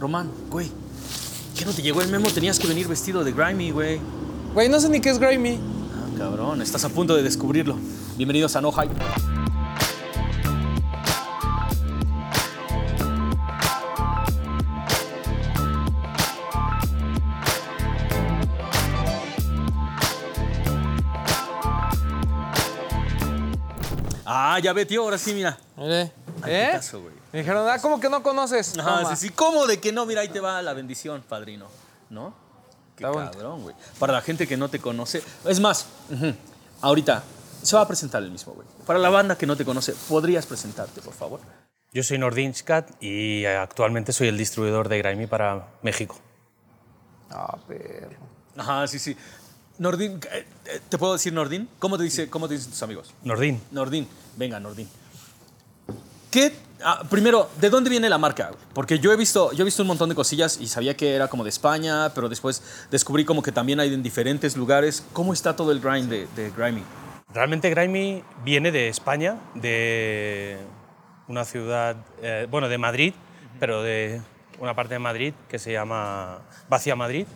Román, güey. ¿Qué no te llegó el memo? Tenías que venir vestido de grimy, güey. Güey, no sé ni qué es grimy. Ah, cabrón, estás a punto de descubrirlo. Bienvenidos a No Hype. Ah, ya ve, tío, ahora sí, mira. Mire. ¿Eh? güey. Me dijeron, ah, ¿cómo que no conoces? Ajá, sí, sí. ¿Cómo de que no? Mira, ahí te va la bendición, padrino. ¿No? Qué Está cabrón, güey. Para la gente que no te conoce. Es más, ahorita se va a presentar el mismo, güey. Para la banda que no te conoce, ¿podrías presentarte, por favor? Yo soy Nordin Scat y actualmente soy el distribuidor de Grimy para México. Ah, perro. Ajá, sí, sí. Nordin, eh, eh, ¿te puedo decir Nordin? ¿Cómo te, dice, cómo te dicen tus amigos? Nordin, Nordin, venga, Nordin. ¿Qué? ah, primero, ¿de dónde viene la marca? Porque yo he, visto, yo he visto un montón de cosillas y sabía que era como de España, pero después descubrí como que también hay en diferentes lugares. ¿Cómo está todo el grind de, de Grimy? realmente Grimy viene de España, de una ciudad, eh, bueno, de Madrid, pero de una parte de Madrid que se llama Vacia Madrid.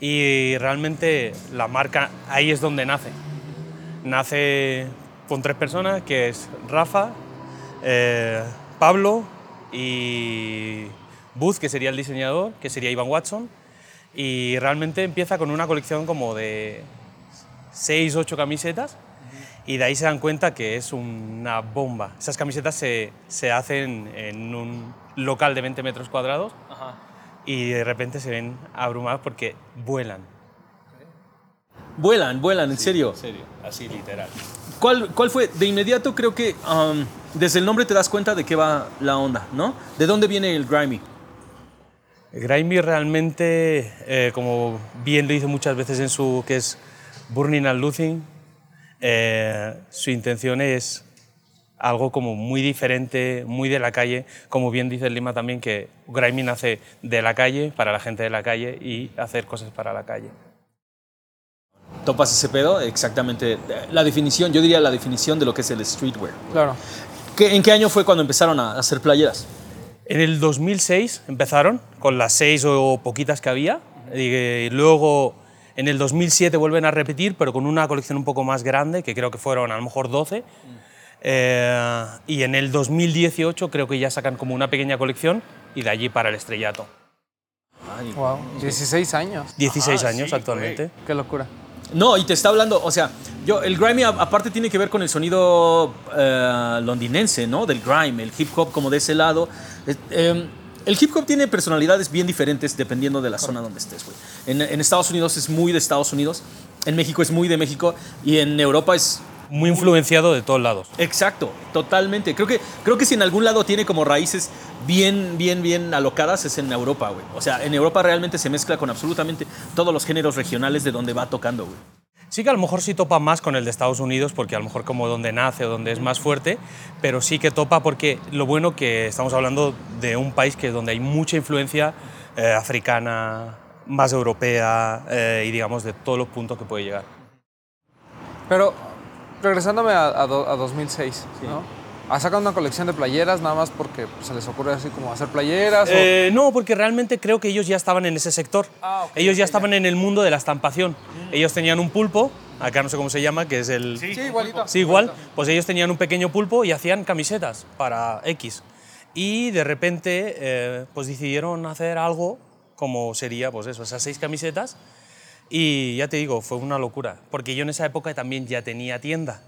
Y realmente la marca ahí es donde nace. Nace con tres personas, que es Rafa, eh, Pablo y Booth, que sería el diseñador, que sería Ivan Watson. Y realmente empieza con una colección como de seis, ocho camisetas y de ahí se dan cuenta que es una bomba. Esas camisetas se, se hacen en un local de 20 metros cuadrados y de repente se ven abrumados porque vuelan. Vuelan, vuelan, en serio. En serio, así literal. ¿Cuál, ¿Cuál fue? De inmediato creo que um, desde el nombre te das cuenta de qué va la onda, ¿no? ¿De dónde viene el Grimy? Grimy realmente, eh, como bien lo dice muchas veces en su que es Burning and Losing, eh, su intención es algo como muy diferente, muy de la calle, como bien dice Lima también que Grimy nace de la calle, para la gente de la calle y hacer cosas para la calle. ¿Topas ese pedo? Exactamente. La definición, yo diría la definición de lo que es el streetwear. Claro. ¿Qué- ¿En qué año fue cuando empezaron a hacer playeras? En el 2006 empezaron con las seis o poquitas que había y luego en el 2007 vuelven a repetir pero con una colección un poco más grande que creo que fueron a lo mejor 12 Eh, y en el 2018 creo que ya sacan como una pequeña colección y de allí para el estrellato. Ay, Wow. 16 años. 16 Ah, años sí, actualmente. Qué locura. No, y te está hablando, o sea, yo, el grimy a- aparte tiene que ver con el sonido eh, londinense, ¿no? Del grime, el hip hop como de ese lado. Eh, el hip hop tiene personalidades bien diferentes dependiendo de la zona donde estés, güey. En, en Estados Unidos es muy de Estados Unidos, en México es muy de México y en Europa es Muy influenciado de todos lados. Exacto, totalmente. Creo que, creo que si en algún lado tiene como raíces bien, bien, bien alocadas es en Europa, güey. O sea, en Europa realmente se mezcla con absolutamente todos los géneros regionales de donde va tocando, güey. Sí que a lo mejor sí topa más con el de Estados Unidos, porque a lo mejor como donde nace o donde es más fuerte, pero sí que topa porque lo bueno que estamos hablando de un país que donde hay mucha influencia eh, africana, más europea eh, y digamos de todos los puntos que puede llegar. Pero regresándome a, a do- a 2006, ¿no? ¿Ha sacado una colección de playeras nada más porque se les ocurre así como hacer playeras? o- Eh, no, porque realmente creo que ellos ya estaban en ese sector. Ah, ok, ellos ya estaban en el mundo de la estampación. Ellos tenían un pulpo, acá no sé cómo se llama, que es el... Sí, igualito. Sí, igual. Pues ellos tenían un pequeño pulpo y hacían camisetas para X. Y de repente, eh, pues decidieron hacer algo como sería, pues eso, esas seis camisetas. Y ya te digo, fue una locura, porque yo en esa época también ya tenía tienda.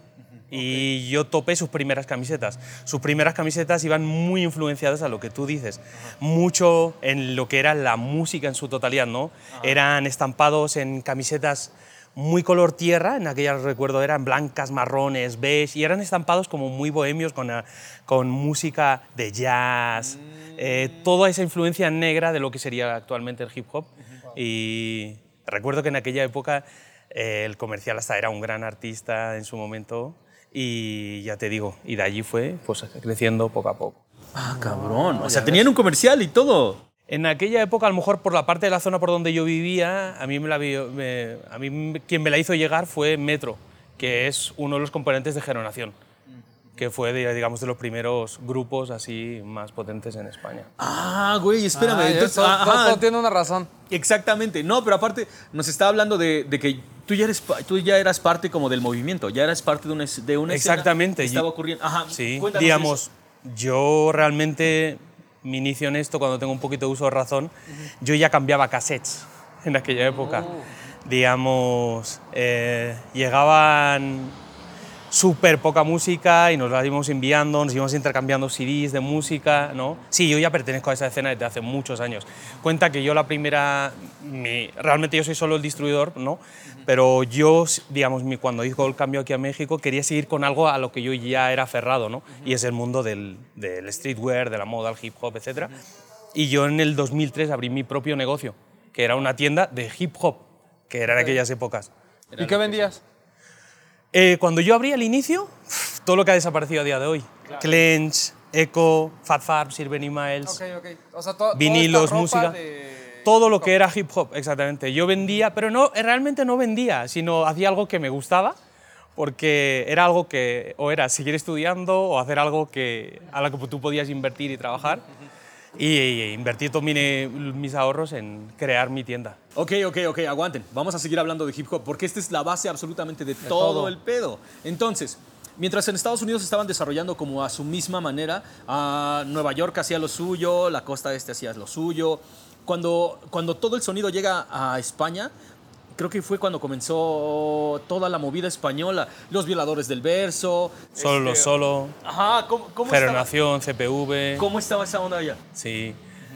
Y yo topé sus primeras camisetas. Sus primeras camisetas iban muy influenciadas a lo que tú dices, mucho en lo que era la música en su totalidad, ¿no? Eran estampados en camisetas muy color tierra, en aquellas recuerdo eran blancas, marrones, beige, y eran estampados como muy bohemios con, ah, con música de jazz, eh, toda esa influencia negra de lo que sería actualmente el hip hop. Y recuerdo que en aquella época eh, el comercial hasta era un gran artista en su momento, y ya te digo, y de allí fue pues, creciendo poco a poco. Ah, cabrón. O sea, tenían un comercial y todo. En aquella época, a lo mejor por la parte de la zona por donde yo vivía, a mí, me la, me- a mí quien me la hizo llegar fue Metro, que es uno de los componentes de Generación. Que fue, de, digamos, de los primeros grupos así más potentes en España. Ah, güey, espérame. Ah, entonces, todo, ajá, todo tiene una razón. Exactamente. No, pero aparte nos está hablando de, de que tú ya, eres, tú ya eras parte como del movimiento, ya eras parte de una, de una escena Exactamente. que estaba ocurriendo. Ajá, Sí, cuéntanos digamos, eso. yo realmente me inicio en esto cuando tengo un poquito de uso de razón. Yo ya cambiaba cassettes en aquella época. Digamos, eh, llegaban súper poca música y nos la íbamos enviando, nos íbamos intercambiando CDs de música, ¿no? Sí, yo ya pertenezco a esa escena desde hace muchos años. Cuenta que yo la primera, mi- realmente yo soy solo el distribuidor, ¿no? Pero yo, digamos, mi- cuando hizo el cambio aquí a México, quería seguir con algo a lo que yo ya era aferrado, ¿no? Y es el mundo del, del streetwear, de la moda, el hip hop, etc. Y yo en el 2003 abrí mi propio negocio, que era una tienda de hip hop, que era en aquellas épocas. ¿Y qué vendías? Eh, cuando yo abrí al inicio, todo lo que ha desaparecido a día de hoy. Clench, Echo, Fat Farm, Miles. O sea, to- toda Vinilos, música. de- todo lo que era hip hop, exactamente. Yo vendía, pero no, realmente no vendía, sino hacía algo que me gustaba, porque era algo que o era seguir estudiando o hacer algo que, a lo que tú podías invertir y trabajar. Y invertir todos mi- mis ahorros en crear mi tienda. Ok, ok, ok, aguanten. Vamos a seguir hablando de hip hop porque esta es la base absolutamente de, todo, todo. el pedo. Entonces, mientras en Estados Unidos estaban desarrollando como a su misma manera, a Nueva York hacía lo suyo, la costa este hacía lo suyo. Cuando, cuando todo el sonido llega a España, creo que fue cuando comenzó toda la movida española, los violadores del verso. Solo lo este, solo, Ajá, ¿cómo, cómo Generación, CPV. ¿cómo estaba esa onda allá? Sí.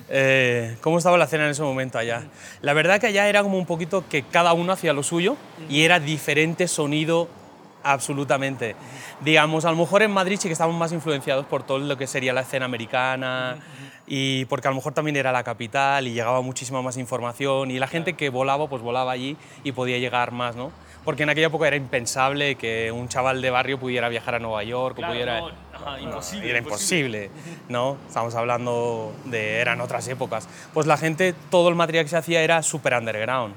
Eh, ¿Cómo estaba la escena en ese momento allá? La verdad que allá era como un poquito que cada uno hacía lo suyo y era diferente sonido absolutamente. Digamos, a lo mejor en Madrid sí que estábamos más influenciados por todo lo que sería la escena americana y porque a lo mejor también era la capital y llegaba muchísima más información y la gente que volaba, pues volaba allí y podía llegar más, ¿no? Porque en aquella época era impensable que un chaval de barrio pudiera viajar a Nueva York o pudiera... Era imposible, ¿no? Estamos hablando de... eran otras épocas. Pues la gente, todo el material que se hacía era súper underground.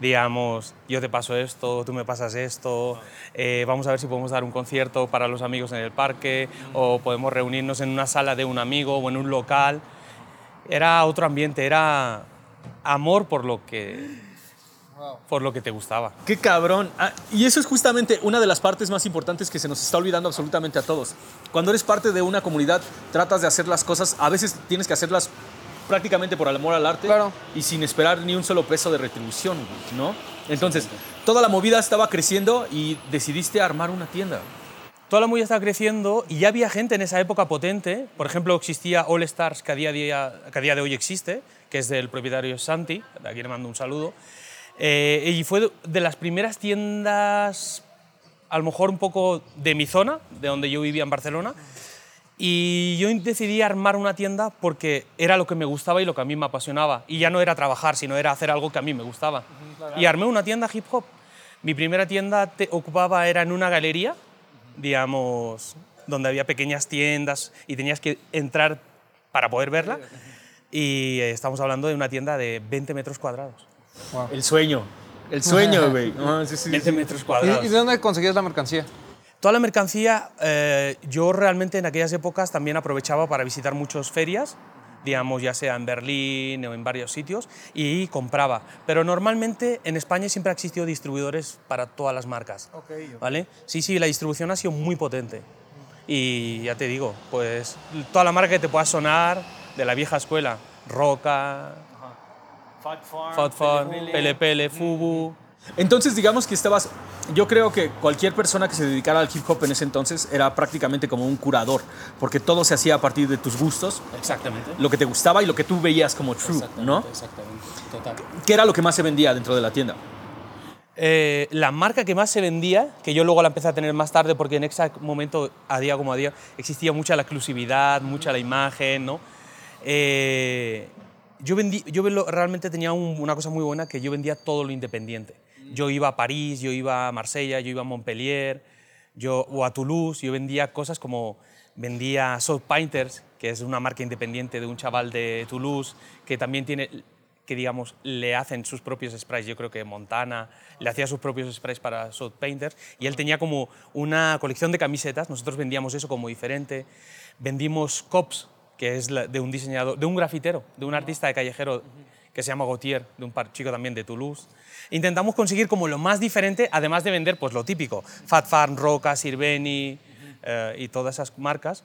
Digamos, yo te paso esto, tú me pasas esto, eh, vamos a ver si podemos dar un concierto para los amigos en el parque o podemos reunirnos en una sala de un amigo o en un local. Era otro ambiente, era amor por lo que, por lo que te gustaba. Qué cabrón. Ah, y eso es justamente una de las partes más importantes que se nos está olvidando absolutamente a todos. Cuando eres parte de una comunidad, tratas de hacer las cosas, a veces tienes que hacerlas prácticamente por el amor al arte Claro. y sin esperar ni un solo peso de retribución, ¿no? Entonces, toda la movida estaba creciendo y decidiste armar una tienda. Toda la movida estaba creciendo y ya había gente en esa época potente. Por ejemplo, existía All Stars, que a día, día- que a día de hoy existe, que es del propietario Santi, de aquí le mando un saludo. Eh, y fue de- de las primeras tiendas, a lo mejor un poco de mi zona, de donde yo vivía en Barcelona. Y yo decidí armar una tienda porque era lo que me gustaba y lo que a mí me apasionaba. Y ya no era trabajar, sino era hacer algo que a mí me gustaba. Y armé una tienda hip hop. Mi primera tienda te ocupaba, era en una galería, digamos, donde había pequeñas tiendas y tenías que entrar para poder verla. Y estamos hablando de una tienda de 20 metros cuadrados. El sueño. El sueño, güey. Ah, sí, sí, 20 sí. metros ¿Y, cuadrados. y de dónde conseguías la mercancía? Toda la mercancía, eh, yo realmente en aquellas épocas también aprovechaba para visitar muchas ferias, digamos, ya sea en Berlín o en varios sitios, y compraba. Pero normalmente en España siempre ha existido distribuidores para todas las marcas. ¿Vale? Sí, sí, la distribución ha sido muy potente. Y ya te digo, pues toda la marca que te pueda sonar de la vieja escuela, Roca, Fat Farm, PLPL, Fubu. Entonces, digamos que estabas. Yo creo que cualquier persona que se dedicara al hip hop en ese entonces era prácticamente como un curador, porque todo se hacía a partir de tus gustos, Exactamente. lo que te gustaba y lo que tú veías como true, ¿no? Exactamente, total. ¿Qué era lo que más se vendía dentro de la tienda? Eh, la marca que más se vendía, que yo luego la empecé a tener más tarde porque en ese momento, a día como a día, existía mucha la exclusividad, mucha la imagen, ¿no? Eh, yo, vendí, yo realmente tenía un- una cosa muy buena que yo vendía todo lo independiente. Yo iba a París, yo iba a Marsella, yo iba a Montpellier, yo, o a Toulouse, yo vendía cosas como vendía South Painters, que es una marca independiente de un chaval de Toulouse, que también tiene que digamos le hacen sus propios sprays. Yo creo que Montana le hacía sus propios sprays para South Painters y él tenía como una colección de camisetas. Nosotros vendíamos eso como diferente. Vendimos cops, que es de un diseñador, de un grafitero, de un artista de callejero que se llama Gautier, de un par- chico también de Toulouse. Intentamos conseguir como lo más diferente, además de vender pues lo típico, Fat Farm, Roca, Sirveni eh, y todas esas marcas,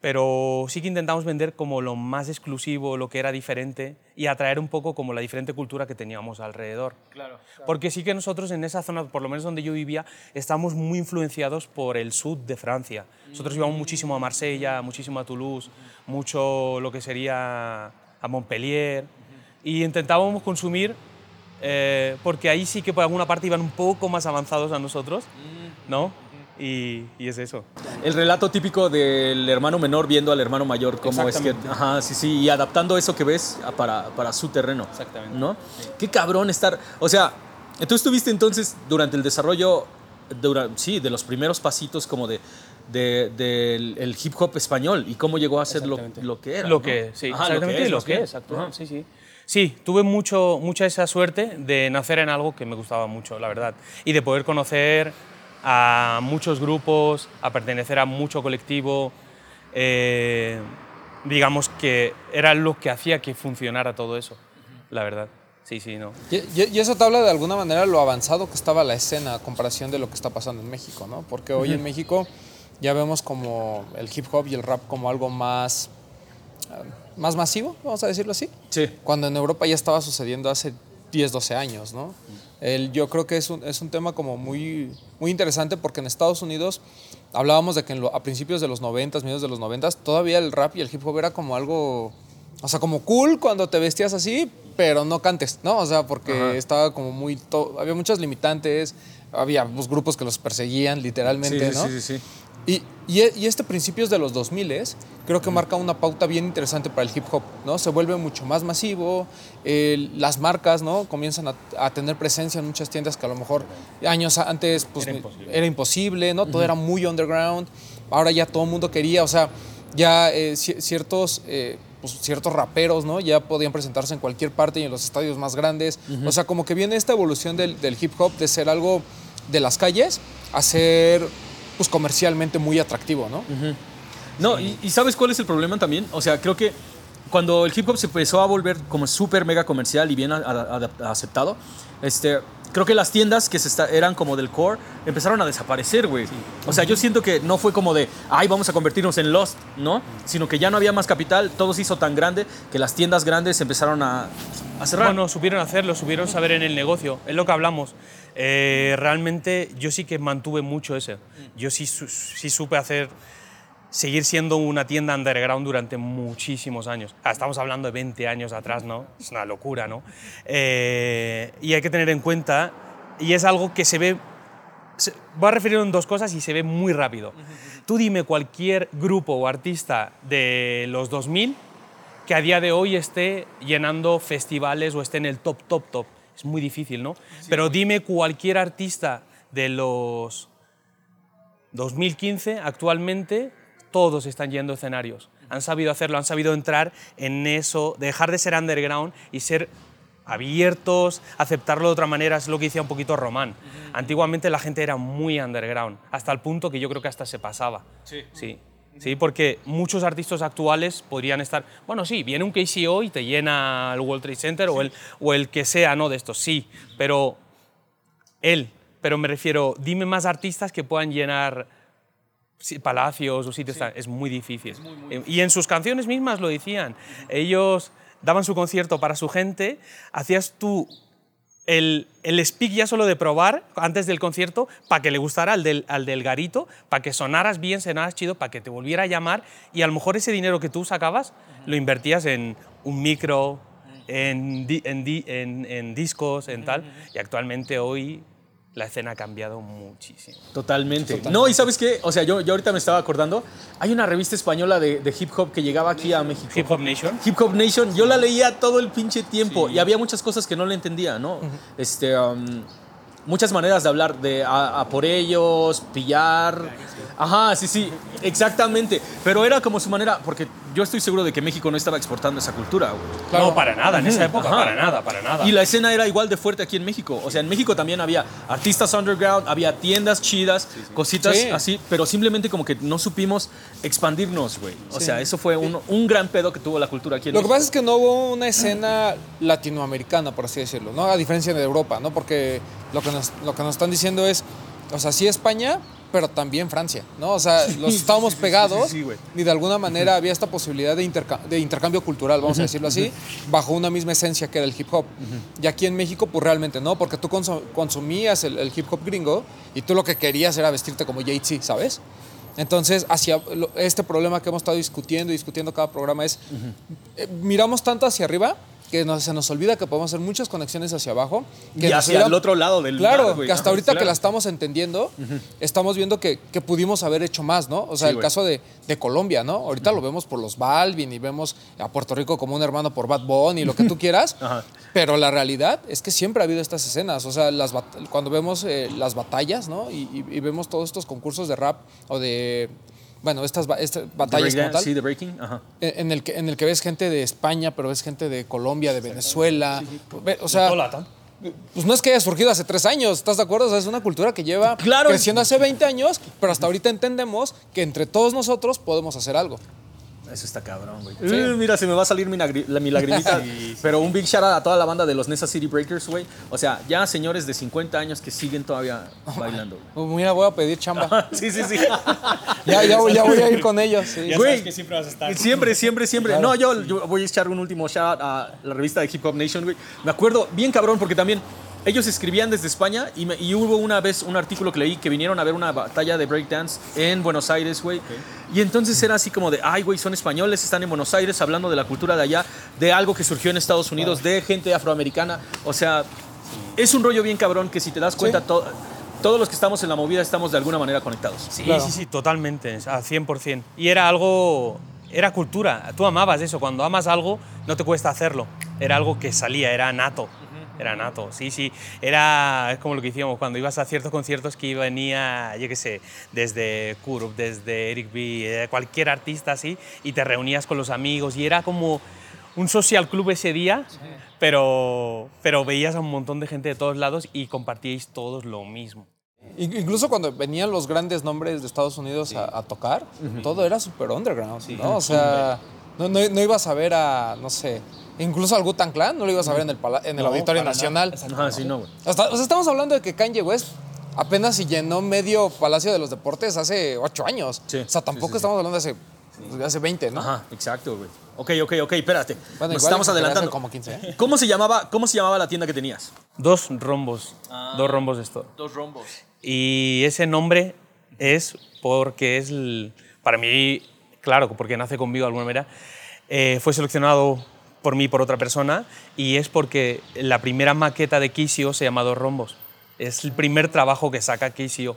pero sí que intentamos vender como lo más exclusivo, lo que era diferente y atraer un poco como la diferente cultura que teníamos alrededor. Claro. Porque sí que nosotros en esa zona, por lo menos donde yo vivía, estamos muy influenciados por el sur de Francia. Nosotros íbamos muchísimo a Marsella, muchísimo a Toulouse, mucho lo que sería a Montpellier y intentábamos consumir eh, porque ahí sí que por alguna parte iban un poco más avanzados a nosotros, ¿no? Y, y es eso. El relato típico del hermano menor viendo al hermano mayor, cómo es que. Ajá, sí, sí, y adaptando eso que ves para, para su terreno. Exactamente. ¿No? Qué cabrón estar. O sea, tú estuviste entonces durante el desarrollo, dura- sí, de los primeros pasitos como de. de- del el hip hop español y cómo llegó a ser lo, lo que era. Lo ¿no? que, sí, Ajá, exactamente lo que es, actual, Ajá. sí, sí. Sí, tuve mucho, mucha esa suerte de nacer en algo que me gustaba mucho, la verdad. Y de poder conocer a muchos grupos, a pertenecer a mucho colectivo. eh, digamos que era lo que hacía que funcionara todo eso, la verdad. Sí, sí, no. Y, eso te habla de alguna manera lo avanzado que estaba la escena a comparación de lo que está pasando en México, ¿no? Porque hoy en México ya vemos como el hip hop y el rap como algo más, más masivo, vamos a decirlo así. Sí. Cuando en Europa ya estaba sucediendo hace 10, 12 años, ¿no? El, yo creo que es un, es un tema como muy, muy interesante porque en Estados Unidos hablábamos de que en lo- a principios de los 90, mediados de los 90, todavía el rap y el hip hop era como algo, o sea, como cool cuando te vestías así, pero no cantes, ¿no? O sea, porque Ajá. estaba como muy, to- había muchas limitantes, había pues, grupos que los perseguían literalmente, Sí, ¿no? sí, sí, sí. Y, y, y este principios de los 2000 creo que marca una pauta bien interesante para el hip hop, ¿no? Se vuelve mucho más masivo, las marcas, ¿no? Comienzan a, a tener presencia en muchas tiendas que a lo mejor años antes pues, Era imposible. era imposible, ¿no? Todo era muy underground, ahora ya todo el mundo quería, o sea, ya eh, ci- ciertos... eh, pues, ciertos raperos, ¿no? Ya podían presentarse en cualquier parte y en los estadios más grandes. O sea, como que viene esta evolución del, del hip hop de ser algo de las calles a ser pues comercialmente muy atractivo, ¿no? No, y, ¿sabes cuál es el problema también? O sea, creo que cuando el hip hop se empezó a volver como súper mega comercial y bien aceptado, este, creo que las tiendas que se está- eran como del core empezaron a desaparecer, güey. O sea, yo siento que no fue como de, ay, vamos a convertirnos en Lost, ¿no? Sino que ya no había más capital, todo se hizo tan grande que las tiendas grandes empezaron a, a cerrar. Bueno, supieron hacerlo, supieron saber en el negocio, es lo que hablamos. Eh, realmente yo sí que mantuve mucho ese. Yo sí, sí supe hacer, seguir siendo una tienda underground durante muchísimos años. Ah, estamos hablando de 20 años atrás, ¿no? Es una locura, ¿no? Eh, y hay que tener en cuenta, y es algo que se ve, se- voy a referir en dos cosas y se ve muy rápido. Tú dime cualquier grupo o artista de los 2000 que a día de hoy esté llenando festivales o esté en el top, top, top. Es muy difícil, ¿no? Pero dime cualquier artista de los 2015, actualmente, todos están yendo a escenarios. Han sabido hacerlo, han sabido entrar en eso, dejar de ser underground y ser abiertos, aceptarlo de otra manera, es lo que decía un poquito Román. Antiguamente la gente era muy underground, hasta el punto que yo creo que hasta se pasaba. Sí. Sí, sí, porque muchos artistas actuales podrían estar, bueno, sí, viene un KCO y te llena el World Trade Center o, el, o el que sea, ¿no? De estos, sí, pero él, pero me refiero, dime más artistas que puedan llenar palacios o sitios, tal, es muy difícil. Eh, Y en sus canciones mismas lo decían, ellos daban su concierto para su gente, hacías tú el, el speak ya solo de probar antes del concierto para que le gustara al del, al del garito, para que sonaras bien, sonaras chido, para que te volviera a llamar y a lo mejor ese dinero que tú sacabas lo invertías en un micro, en, di- en, di- en- en discos, en tal. Y actualmente hoy la escena ha cambiado muchísimo. Totalmente. No, y ¿sabes qué? O sea, yo, yo ahorita me estaba acordando, hay una revista española de, de hip hop que llegaba aquí a México. Hip Hop Nation. Hip Hop Nation, yo la leía todo el pinche tiempo y había muchas cosas que no le entendía, ¿no? Este, um, muchas maneras de hablar de a, a por ellos, pillar. Ajá, sí, sí, exactamente. Pero era como su manera, porque yo estoy seguro de que México no estaba exportando esa cultura, güey. Claro. No, para nada, en esa época, Ajá. para nada, para nada. Y la escena era igual de fuerte aquí en México. O sea, en México también había artistas underground, había tiendas chidas, cositas Sí. así, pero simplemente como que no supimos expandirnos, güey. O sea, eso fue un, un gran pedo que tuvo la cultura aquí en Lo que México. pasa es que no hubo una escena latinoamericana, por así decirlo, ¿no? A diferencia de Europa, ¿no? Porque lo que nos, lo que nos están diciendo es, o sea, sí España, pero también Francia, ¿no? O sea, los estábamos pegados sí, y de alguna manera había esta posibilidad de, interca- de intercambio cultural, vamos a decirlo así, bajo una misma esencia que era el hip hop. Y aquí en México, pues realmente no, porque tú consu- consumías el, el hip hop gringo y tú lo que querías era vestirte como Jay-Z, ¿sabes? Entonces, hacia este problema que hemos estado discutiendo y discutiendo cada programa es, eh, miramos tanto hacia arriba que nos- se nos olvida que podemos hacer muchas conexiones hacia abajo. Que Y hacia el otro lado del Claro, güey. que hasta ahorita que la estamos entendiendo, estamos viendo que, que pudimos haber hecho más, ¿no? O sea, Sí, el güey. caso de, de Colombia, ¿no? Ahorita lo vemos por los Balvin y vemos a Puerto Rico como un hermano por Bad Bunny y lo que tú quieras. Pero la realidad es que siempre ha habido estas escenas. O sea, las cuando vemos eh, las batallas, ¿no? Y, y- y vemos todos estos concursos de rap o de. Bueno, estas, The batallas como breakdance, tal. Sí, de breaking. Ajá. en el, que, en el que ves gente de España, pero ves gente de Colombia, de Venezuela. Ve- O sea, pues no es que haya surgido hace tres años, ¿estás de acuerdo? O sea, es una cultura que lleva Claro. creciendo hace 20 años, pero hasta ahorita entendemos que entre todos nosotros podemos hacer algo. Eso está cabrón, güey. Uh, mira, se me va a salir mi, la- mi lagrimita. Sí, sí. Pero un big shout out a toda la banda de los Nesa City Breakers, güey. O sea, ya señores de 50 años que siguen todavía bailando. güey. Pues mira, voy a pedir chamba. Sí, sí, sí. ya, ya, voy- ya voy a ir con ellos. sí. Ya Güey, sabes que siempre vas a estar. Siempre, siempre, siempre. No, yo, yo voy a echar un último shout a la revista de Hip Hop Nation, güey. Me acuerdo bien cabrón porque también ellos escribían desde España y, me- y hubo una vez un artículo que leí que vinieron a ver una batalla de breakdance en Buenos Aires, güey. Y entonces era así como de, ay, güey, son españoles, están en Buenos Aires hablando de la cultura de allá, de algo que surgió en Estados Unidos, de gente afroamericana. O sea, es un rollo bien cabrón que si te das cuenta, to- todos los que estamos en la movida estamos de alguna manera conectados. Sí, Claro. sí, sí, totalmente, al 100%. Y era algo, era cultura, tú amabas eso, cuando amas algo no te cuesta hacerlo, era algo que salía, era nato. Era nato, sí, sí. Era es como lo que hicimos cuando ibas a ciertos conciertos que venía, yo qué sé, desde Kurup, desde Eric B, eh, cualquier artista así, y te reunías con los amigos y era como un social club ese día, pero, pero veías a un montón de gente de todos lados y compartíais todos lo mismo. In- Incluso cuando venían los grandes nombres de Estados Unidos a, a tocar, todo era súper underground, ¿no? O sea, no, no- no ibas a ver a, no sé, incluso al Wu-Tang Clan no lo ibas a ver en el, pala- en el No, Auditorio. Nacional. Ajá, sí, no, güey. Hasta- o sea, estamos hablando de que Kanye West apenas si llenó medio Palacio de los Deportes hace ocho años. Sí, o sea, tampoco sí, sí, sí. estamos hablando de hace, de hace 20, ¿no? Ajá, exacto, güey. Ok, ok, ok, espérate. Bueno, Nos igual estamos adelantando. como 15, ¿eh? ¿Cómo se llamaba, cómo se llamaba la tienda que tenías? Dos rombos, dos rombos de esto. Dos rombos. Y ese nombre es porque es, el- para mí, claro, porque nace conmigo de alguna manera, eh, fue seleccionado por mí y por otra persona y es porque la primera maqueta de Kisio se llama Dos Rombos. Es el primer trabajo que saca Kisio.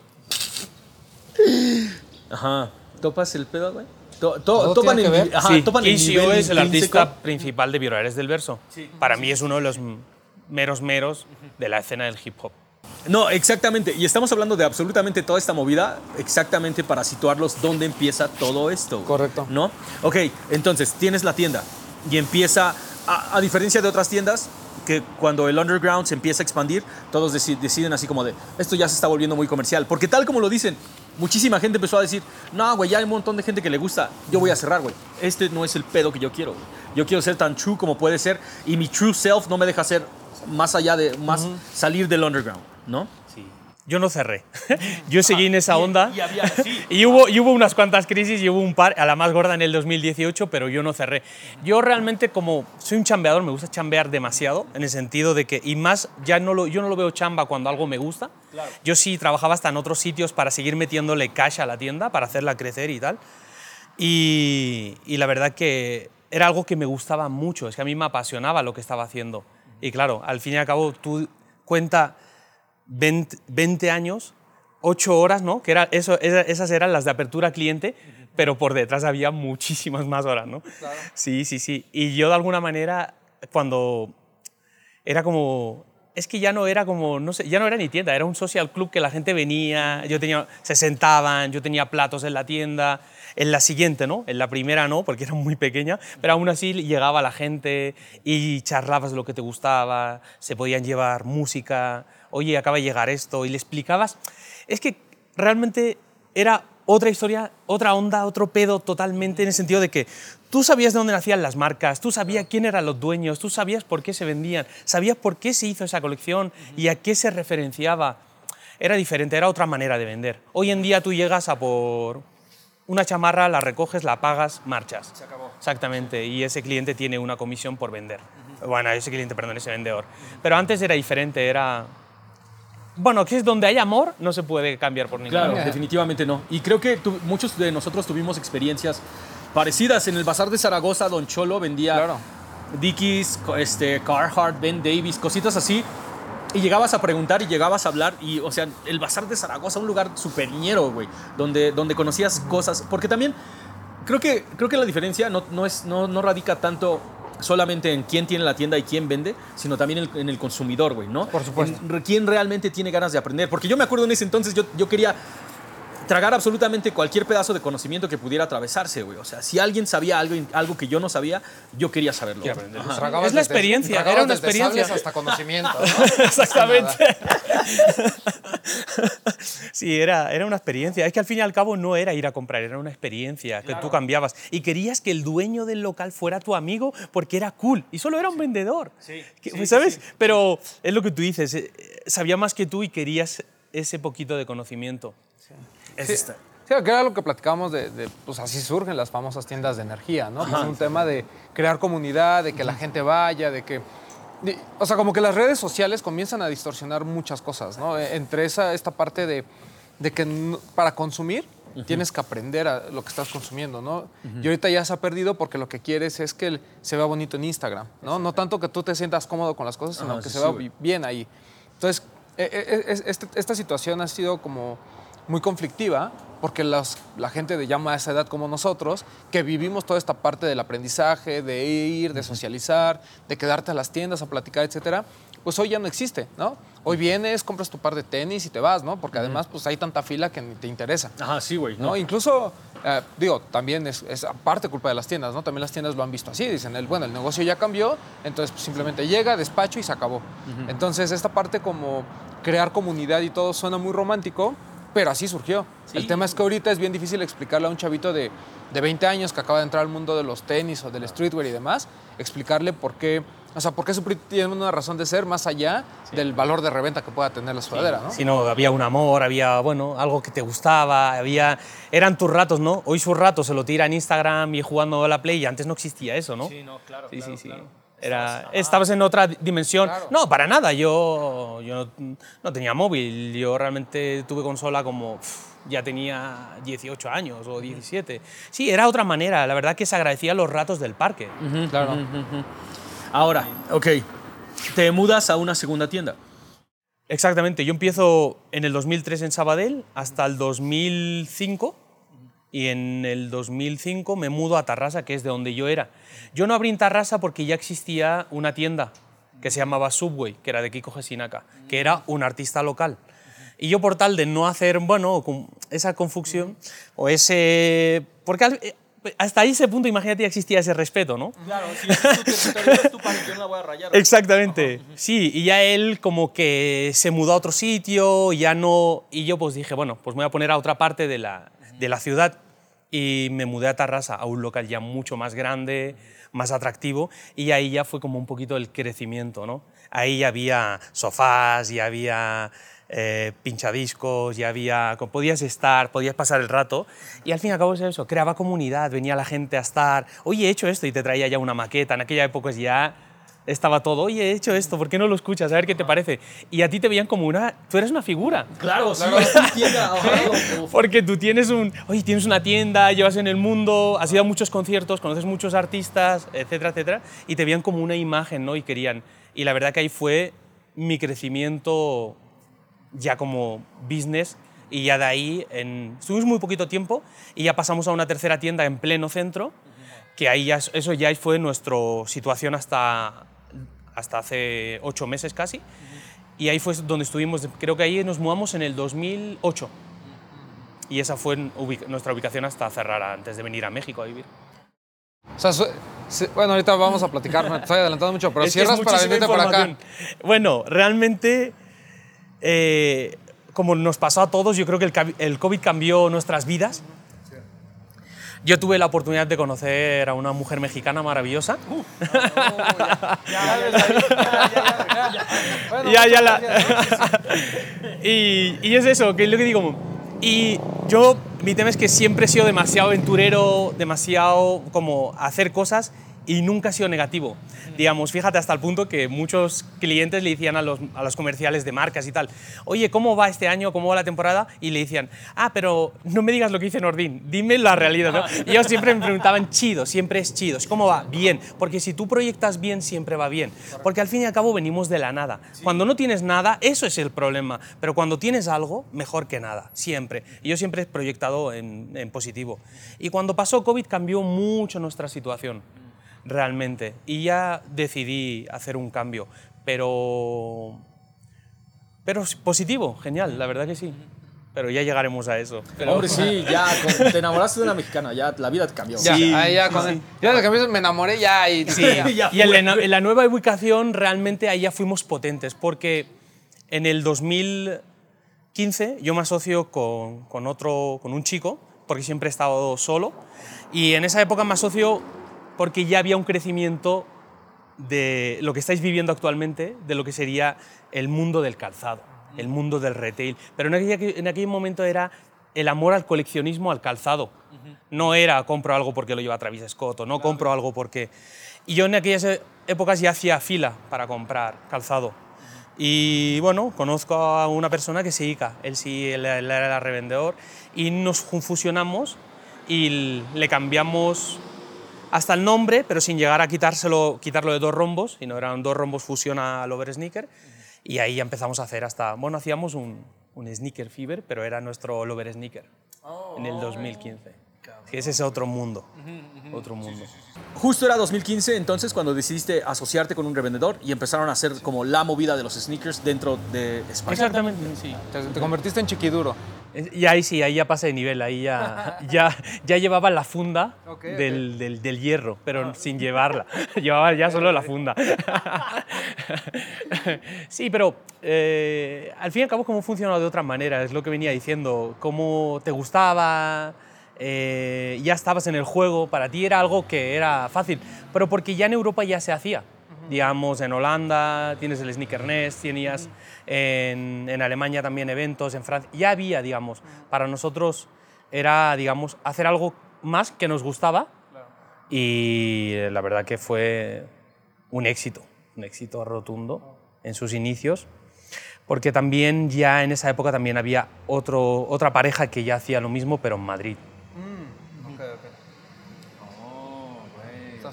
Ajá. ¿Topas el pedo, güey? To- to- topan el, ver. ajá, sí, topan el Kisio nivel es el intrínseco. artista principal de Violares del Verso. Para mí es uno de los meros meros de la escena del hip hop. No, exactamente. Y estamos hablando de absolutamente toda esta movida, exactamente para situarlos dónde empieza todo esto. Correcto. ¿No? Ok, entonces tienes la tienda y empieza, a, a diferencia de otras tiendas, que cuando el underground se empieza a expandir, todos deci- deciden así como de, esto ya se está volviendo muy comercial. Porque tal como lo dicen, muchísima gente empezó a decir, no, güey, ya hay un montón de gente que le gusta, yo voy a cerrar, güey. Este no es el pedo que yo quiero, güey. Yo quiero ser tan true como puede ser y mi true self no me deja ser más allá de, más salir del underground, ¿no? Yo no cerré. Yo seguí en esa onda. y había- sí. Y hubo, y hubo unas cuantas crisis y hubo un par, a la más gorda en el 2018, pero yo no cerré. Yo realmente como soy un chambeador, me gusta chambear demasiado, en el sentido de que, y más, ya no lo, yo no lo veo chamba cuando algo me gusta. Yo sí trabajaba hasta en otros sitios para seguir metiéndole cash a la tienda, para hacerla crecer y tal. Y, y la verdad que era algo que me gustaba mucho, es que a mí me apasionaba lo que estaba haciendo. Y claro, al fin y al cabo, tú cuenta 20, 20 años, 8 horas, ¿no? Que era eso, esa- esas eran las de apertura cliente, pero por detrás había muchísimas más horas, ¿no? Sí, sí, sí. Y yo de alguna manera, cuando era como es que ya no era como, no sé, ya no era ni tienda, era un social club que la gente venía, yo tenía, se sentaban, yo tenía platos en la tienda, en la siguiente, ¿no? En la primera no, porque era muy pequeña, pero aún así llegaba la gente y charlabas de lo que te gustaba, se podían llevar música, oye, acaba de llegar esto, y le explicabas. Es que realmente era otra historia, otra onda, otro pedo totalmente en el sentido de que tú sabías de dónde nacían las marcas, tú sabías quién eran los dueños, tú sabías por qué se vendían, sabías por qué se hizo esa colección y a qué se referenciaba. Era diferente, era otra manera de vender. Hoy en día tú llegas a por una chamarra, la recoges, la pagas, marchas. Se acabó. Exactamente, y ese cliente tiene una comisión por vender. Bueno, ese cliente, perdón, ese vendedor. Pero antes era diferente, era... Bueno, que es donde hay amor, no se puede cambiar por ningún Claro, definitivamente no. Y creo que tu- muchos de nosotros tuvimos experiencias parecidas. En el Bazar de Zaragoza, Don Cholo vendía Claro. Dickies, este, Carhartt, Ben Davis, cositas así. Y llegabas a preguntar y llegabas a hablar. Y, o sea, el Bazar de Zaragoza, un lugar superiñero, güey. Donde, donde conocías cosas. Porque también creo que, creo que la diferencia no, no, es, no, no radica tanto solamente en quién tiene la tienda y quién vende, sino también en el, en el consumidor, güey, ¿no? Por supuesto. En re- quién realmente tiene ganas de aprender. Porque yo me acuerdo en ese entonces, yo, yo quería tragar absolutamente cualquier pedazo de conocimiento que pudiera atravesarse, güey. O sea, si alguien sabía algo, algo que yo no sabía, yo quería saberlo. Tragabas Es la experiencia, era una experiencia. hasta conocimiento. ¿no? Exactamente. sí, era, era una experiencia. Es que al fin y al cabo no era ir a comprar, era una experiencia que tú cambiabas. Y querías que el dueño del local fuera tu amigo porque era cool. Y solo era un vendedor. Sí, Que- sí, sí, ¿Sabes? sí. Pero es lo que tú dices. eh, Sabía más que tú y querías ese poquito de conocimiento. Es Sí, esta- sí, que era lo que platicábamos de, de, pues así surgen las famosas tiendas de energía, ¿no? Pues un tema de crear comunidad, de que la gente vaya, de que... o sea, como que las redes sociales comienzan a distorsionar muchas cosas, ¿no? E- Entre esa, esta parte de, de que para consumir tienes que aprender a lo que estás consumiendo, ¿no? Y ahorita ya se ha perdido porque lo que quieres es que se vea bonito en Instagram, ¿no? No tanto que tú te sientas cómodo con las cosas, sino Ajá, que sí, se sí, vea bi- bien ahí. Entonces, eh, es- este- esta situación ha sido como muy conflictiva porque los- la gente de ya más esa edad como nosotros, que vivimos toda esta parte del aprendizaje, de ir, de socializar, de quedarte a las tiendas a platicar, etcétera, pues hoy ya no existe, ¿no? Hoy vienes, compras tu par de tenis y te vas, ¿no? Porque además pues hay tanta fila que ni te interesa. Ajá, sí, güey. ¿no? No. Incluso, eh, digo, también es, es aparte culpa de las tiendas, ¿no? También las tiendas lo han visto así, dicen, el, bueno, el negocio ya cambió, entonces pues, simplemente llega, despacho y se acabó. Entonces, esta parte como crear comunidad y todo suena muy romántico, pero así surgió. Sí. El tema es que ahorita es bien difícil explicarle a un chavito de, de 20 años que acaba de entrar al mundo de los tenis o del streetwear y demás, explicarle por qué, o sea, por qué su pri- tiene una razón de ser más allá del valor de reventa que pueda tener la sudadera, ¿no? Si no, había un amor, había, bueno, algo que te gustaba, había... Eran tus ratos, ¿no? Hoy sus ratos se lo tira en Instagram y jugando a la Play y antes no existía eso, ¿no? Sí, no, claro, Sí, claro, sí, sí. claro. Era, estabas en otra di- dimensión. Claro. No, para nada. Yo, yo no, no tenía móvil. Yo realmente tuve consola como ya tenía 18 años o 17. Sí, era otra manera. La verdad que se agradecía los ratos del parque. Claro. Ahora, ok. Te mudas a una segunda tienda. Exactamente. Yo empiezo en el 2003 en Sabadell hasta el 2005 y en el 2005 me mudo a Tarrasa, que es de donde yo era. Yo no abrí en Tarrasa porque ya existía una tienda que se llamaba Subway, que era de Kiko Gesinaca, que era un artista local. Y yo por tal de no hacer, bueno, esa confusión o ese... Porque eh, hasta ese punto, imagínate, ya existía ese respeto, ¿no? Claro, si tu territorio es tu parque, yo no la voy a rayar. Exactamente. Sí, y ya él como que se mudó a otro sitio, ya no... Y yo pues dije, bueno, pues me voy a poner a otra parte de la, de la ciudad. Y me mudé a Tarrasa, a un local ya mucho más grande, más atractivo, y ahí ya fue como un poquito el crecimiento, ¿no? Ahí ya había sofás, ya había eh, pinchadiscos, ya había... Podías estar, podías pasar el rato, y al fin y al cabo es eso, creaba comunidad, venía la gente a estar, oye, he hecho esto, y te traía ya una maqueta, en aquella época ya estaba todo, oye, he hecho esto, ¿por qué no lo escuchas? A ver qué te parece. Y a ti te veían como una, tú eres una figura. Claro, sí, es tu tienda. ajá, o- Porque tú tienes un, oye, tienes una tienda, llevas en el mundo, has ido a muchos conciertos, conoces muchos artistas, etcétera, etcétera, y te veían como una imagen, ¿no? Y querían. Y la verdad que ahí fue mi crecimiento ya como business y ya de ahí en, estuvimos muy poquito tiempo y ya pasamos a una tercera tienda en pleno centro, que ahí ya, eso ya fue nuestra situación hasta hasta hace ocho meses casi. Y ahí fue donde estuvimos, creo que ahí nos mudamos en el 2008. Y esa fue nuestra ubicación hasta cerrar antes de venir a México a vivir. O sea, bueno, ahorita vamos a platicar, me estoy adelantando mucho, pero Es cierras para venirte por acá. Bueno, realmente, eh, como nos pasó a todos, yo creo que el COVID cambió nuestras vidas. Yo tuve la oportunidad de conocer a una mujer mexicana maravillosa. Ya, ya la. y, y es eso, que es lo que digo. Y yo, mi tema es que siempre he sido demasiado aventurero, demasiado como hacer cosas y nunca he sido negativo. Digamos, fíjate hasta el punto que muchos clientes le decían a los, a los comerciales de marcas y tal, oye, ¿cómo va este año? ¿Cómo va la temporada? Y le decían, ah, pero no me digas lo que dice Nordin, dime la realidad. ¿no? Y ellos siempre me preguntaban, chido, siempre es chido. ¿Cómo va? Bien. Porque si tú proyectas bien, siempre va bien. Porque al fin y al cabo venimos de la nada. Cuando no tienes nada, eso es el problema. Pero cuando tienes algo, mejor que nada, siempre. Y yo siempre he proyectado en, en positivo. Y cuando pasó COVID cambió mucho nuestra situación realmente. Y ya decidí hacer un cambio, pero... Pero positivo, genial, la verdad que sí. Pero ya llegaremos a eso. Pero- Hombre, sí, ya con- te enamoraste de una mexicana, ya la vida te cambió. Ya, Sí, ahí ya sí, con sí. el- ya que me- enamoré ya y Sí, Ya y en la, en la nueva ubicación realmente ahí ya fuimos potentes, porque en el 2015 yo me asocio con, con otro, con un chico, porque siempre he estado solo, y en esa época me asocio porque ya había un crecimiento de lo que estáis viviendo actualmente, de lo que sería el mundo del calzado, el mundo del retail. Pero en aquel, en aquel momento era el amor al coleccionismo, al calzado. No era compro algo porque lo lleva Travis Scott o no compro algo porque... Y yo en aquellas e- épocas ya hacía fila para comprar calzado. Y bueno, conozco a una persona que se dedica, él sí él, él era revendedor, y nos fusionamos y le cambiamos hasta el nombre, pero sin llegar a quitárselo, quitarlo de dos rombos, sino eran dos rombos fusión al over sneaker. Y ahí empezamos a hacer hasta, bueno, hacíamos un, un sneaker fever, pero era nuestro over sneaker en el 2015. Que ese es otro mundo, otro mundo. Justo era 2015 entonces cuando decidiste asociarte con un revendedor y empezaron a hacer como la movida de los sneakers dentro de España. Exactamente, sí. te, te convertiste en chiquiduro. Y ahí sí, ahí ya pasé de nivel, ahí ya, ya, ya llevaba la funda. Del, del, del hierro, pero sin llevarla. llevaba ya solo la funda. sí, pero eh, al fin y al cabo, cómo funcionaba de otra manera, es lo que venía diciendo. Cómo te gustaba, eh, ya estabas en el juego, para ti era algo que era fácil, pero porque ya en Europa ya se hacía. Digamos, en Holanda tienes el Sneaker Nest, tenías en, en Alemania también eventos, en Francia, ya había, digamos, para nosotros era, digamos, hacer algo más que nos gustaba y eh, la verdad que fue un éxito, un éxito rotundo en sus inicios, porque también ya en esa época también había otro, otra pareja que ya hacía lo mismo, pero en Madrid.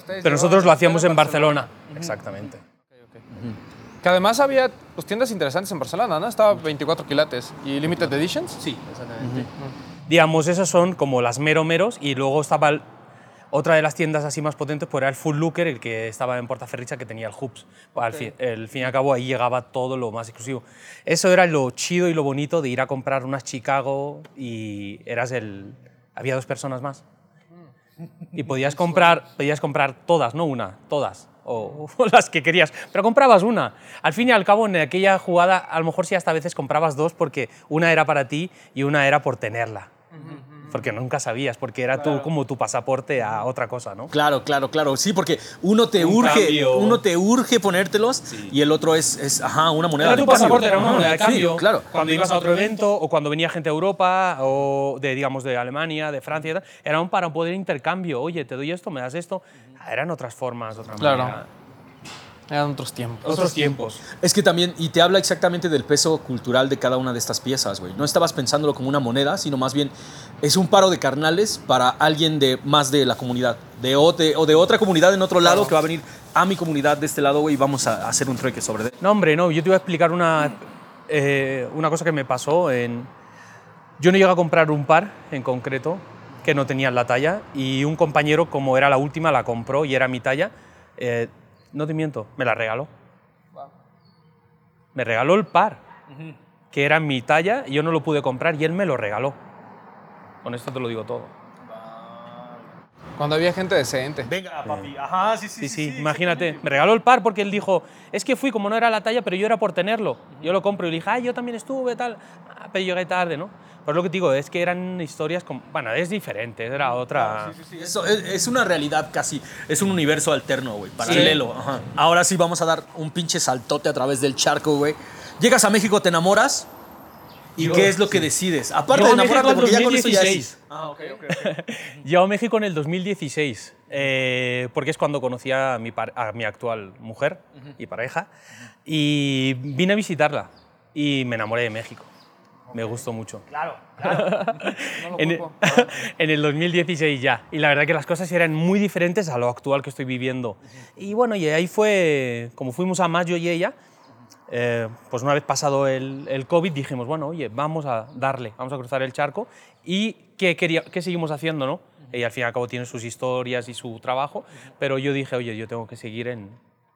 Pero nosotros lo hacíamos en Barcelona. Exactamente. Que además había pues, tiendas interesantes en Barcelona, ¿no? Estaba 24 quilates y Limited Editions. Sí, exactamente. Digamos, esas son como las mero meros y luego estaba el- otra de las tiendas así más potentes, pues era el Full Looker, el que estaba en Portaferricha, que tenía el Hoops. Al fin, el fin y al cabo ahí llegaba todo lo más exclusivo. Eso era lo chido y lo bonito de ir a comprar unas Chicago y eras el... Había dos personas más. Y podías comprar, podías comprar todas, no una, todas. O, las que querías, pero comprabas una. Al fin y al cabo, en aquella jugada, a lo mejor sí hasta veces comprabas dos porque una era para ti y una era por tenerla. Porque nunca sabías, porque era tú como tu pasaporte a otra cosa, ¿no? Claro, claro, claro. Sí, porque uno te Un urge, cambio. uno te urge ponértelos y el otro es, es ajá, una moneda Era de tu cambio. pasaporte, era una moneda de Sí, cambio. claro. Cuando ibas a otro evento o cuando venía gente de Europa o de, digamos, de Alemania, de Francia, y tal, era un para poder intercambio. Oye, te doy esto, me das esto. Eran otras formas, otra Claro. manera. Eran otros tiempos. Otros tiempos. Es que también, y te habla exactamente del peso cultural de cada una de estas piezas, güey. No estabas pensándolo como una moneda, sino más bien es un paro de carnales para alguien de más de la comunidad, de, o de, o de otra comunidad en otro lado que va a venir a mi comunidad de este lado, güey, y vamos a hacer un trueque sobre No, hombre, no. Yo te voy a explicar una, eh, una cosa que me pasó. En... Yo no llegué a comprar un par en concreto que no tenían la talla y un compañero, como era la última, la compró y era mi talla. Eh, no te miento, me la regaló. Me regaló el par, que era mi talla, y yo no lo pude comprar y él me lo regaló. Con esto te lo digo todo. Cuando había gente decente. Venga, papi. Ajá, sí, sí. Sí, sí, imagínate. Me regaló el par porque él dijo, es que fui como no era la talla, pero yo era por tenerlo. Yo lo compro y le dije, ah, yo también estuve, tal. Ah, pero llegué tarde, ¿no? Pero lo que te digo es que eran historias, como, bueno, es diferente, era otra... Sí, sí, Eso es, es una realidad casi, es un universo alterno, güey, paralelo. Ajá. Ahora sí vamos a dar un pinche saltote a través del charco, güey. Llegas a México, te enamoras. ¿Y qué es lo que decides? Aparte Yo de enamorarte, en porque ya con eso ya 2016. es. Ah, ok, ok. Llego a México en el 2016, eh, porque es cuando conocí a mi, a mi actual mujer y pareja, y vine a visitarla y me enamoré de México. Me gustó mucho. Claro, No lo En el, en el 2016 ya. Y la verdad que las cosas eran muy diferentes a lo actual que estoy viviendo. Y bueno, y ahí fue, como fuimos a más yo y ella, eh, pues una vez pasado el, el COVID dijimos, bueno, oye, vamos a darle, vamos a cruzar el charco. ¿Y qué, quería, qué seguimos haciendo, no? Ella al fin y al cabo tiene sus historias y su trabajo, pero yo dije, oye, yo tengo que seguir en,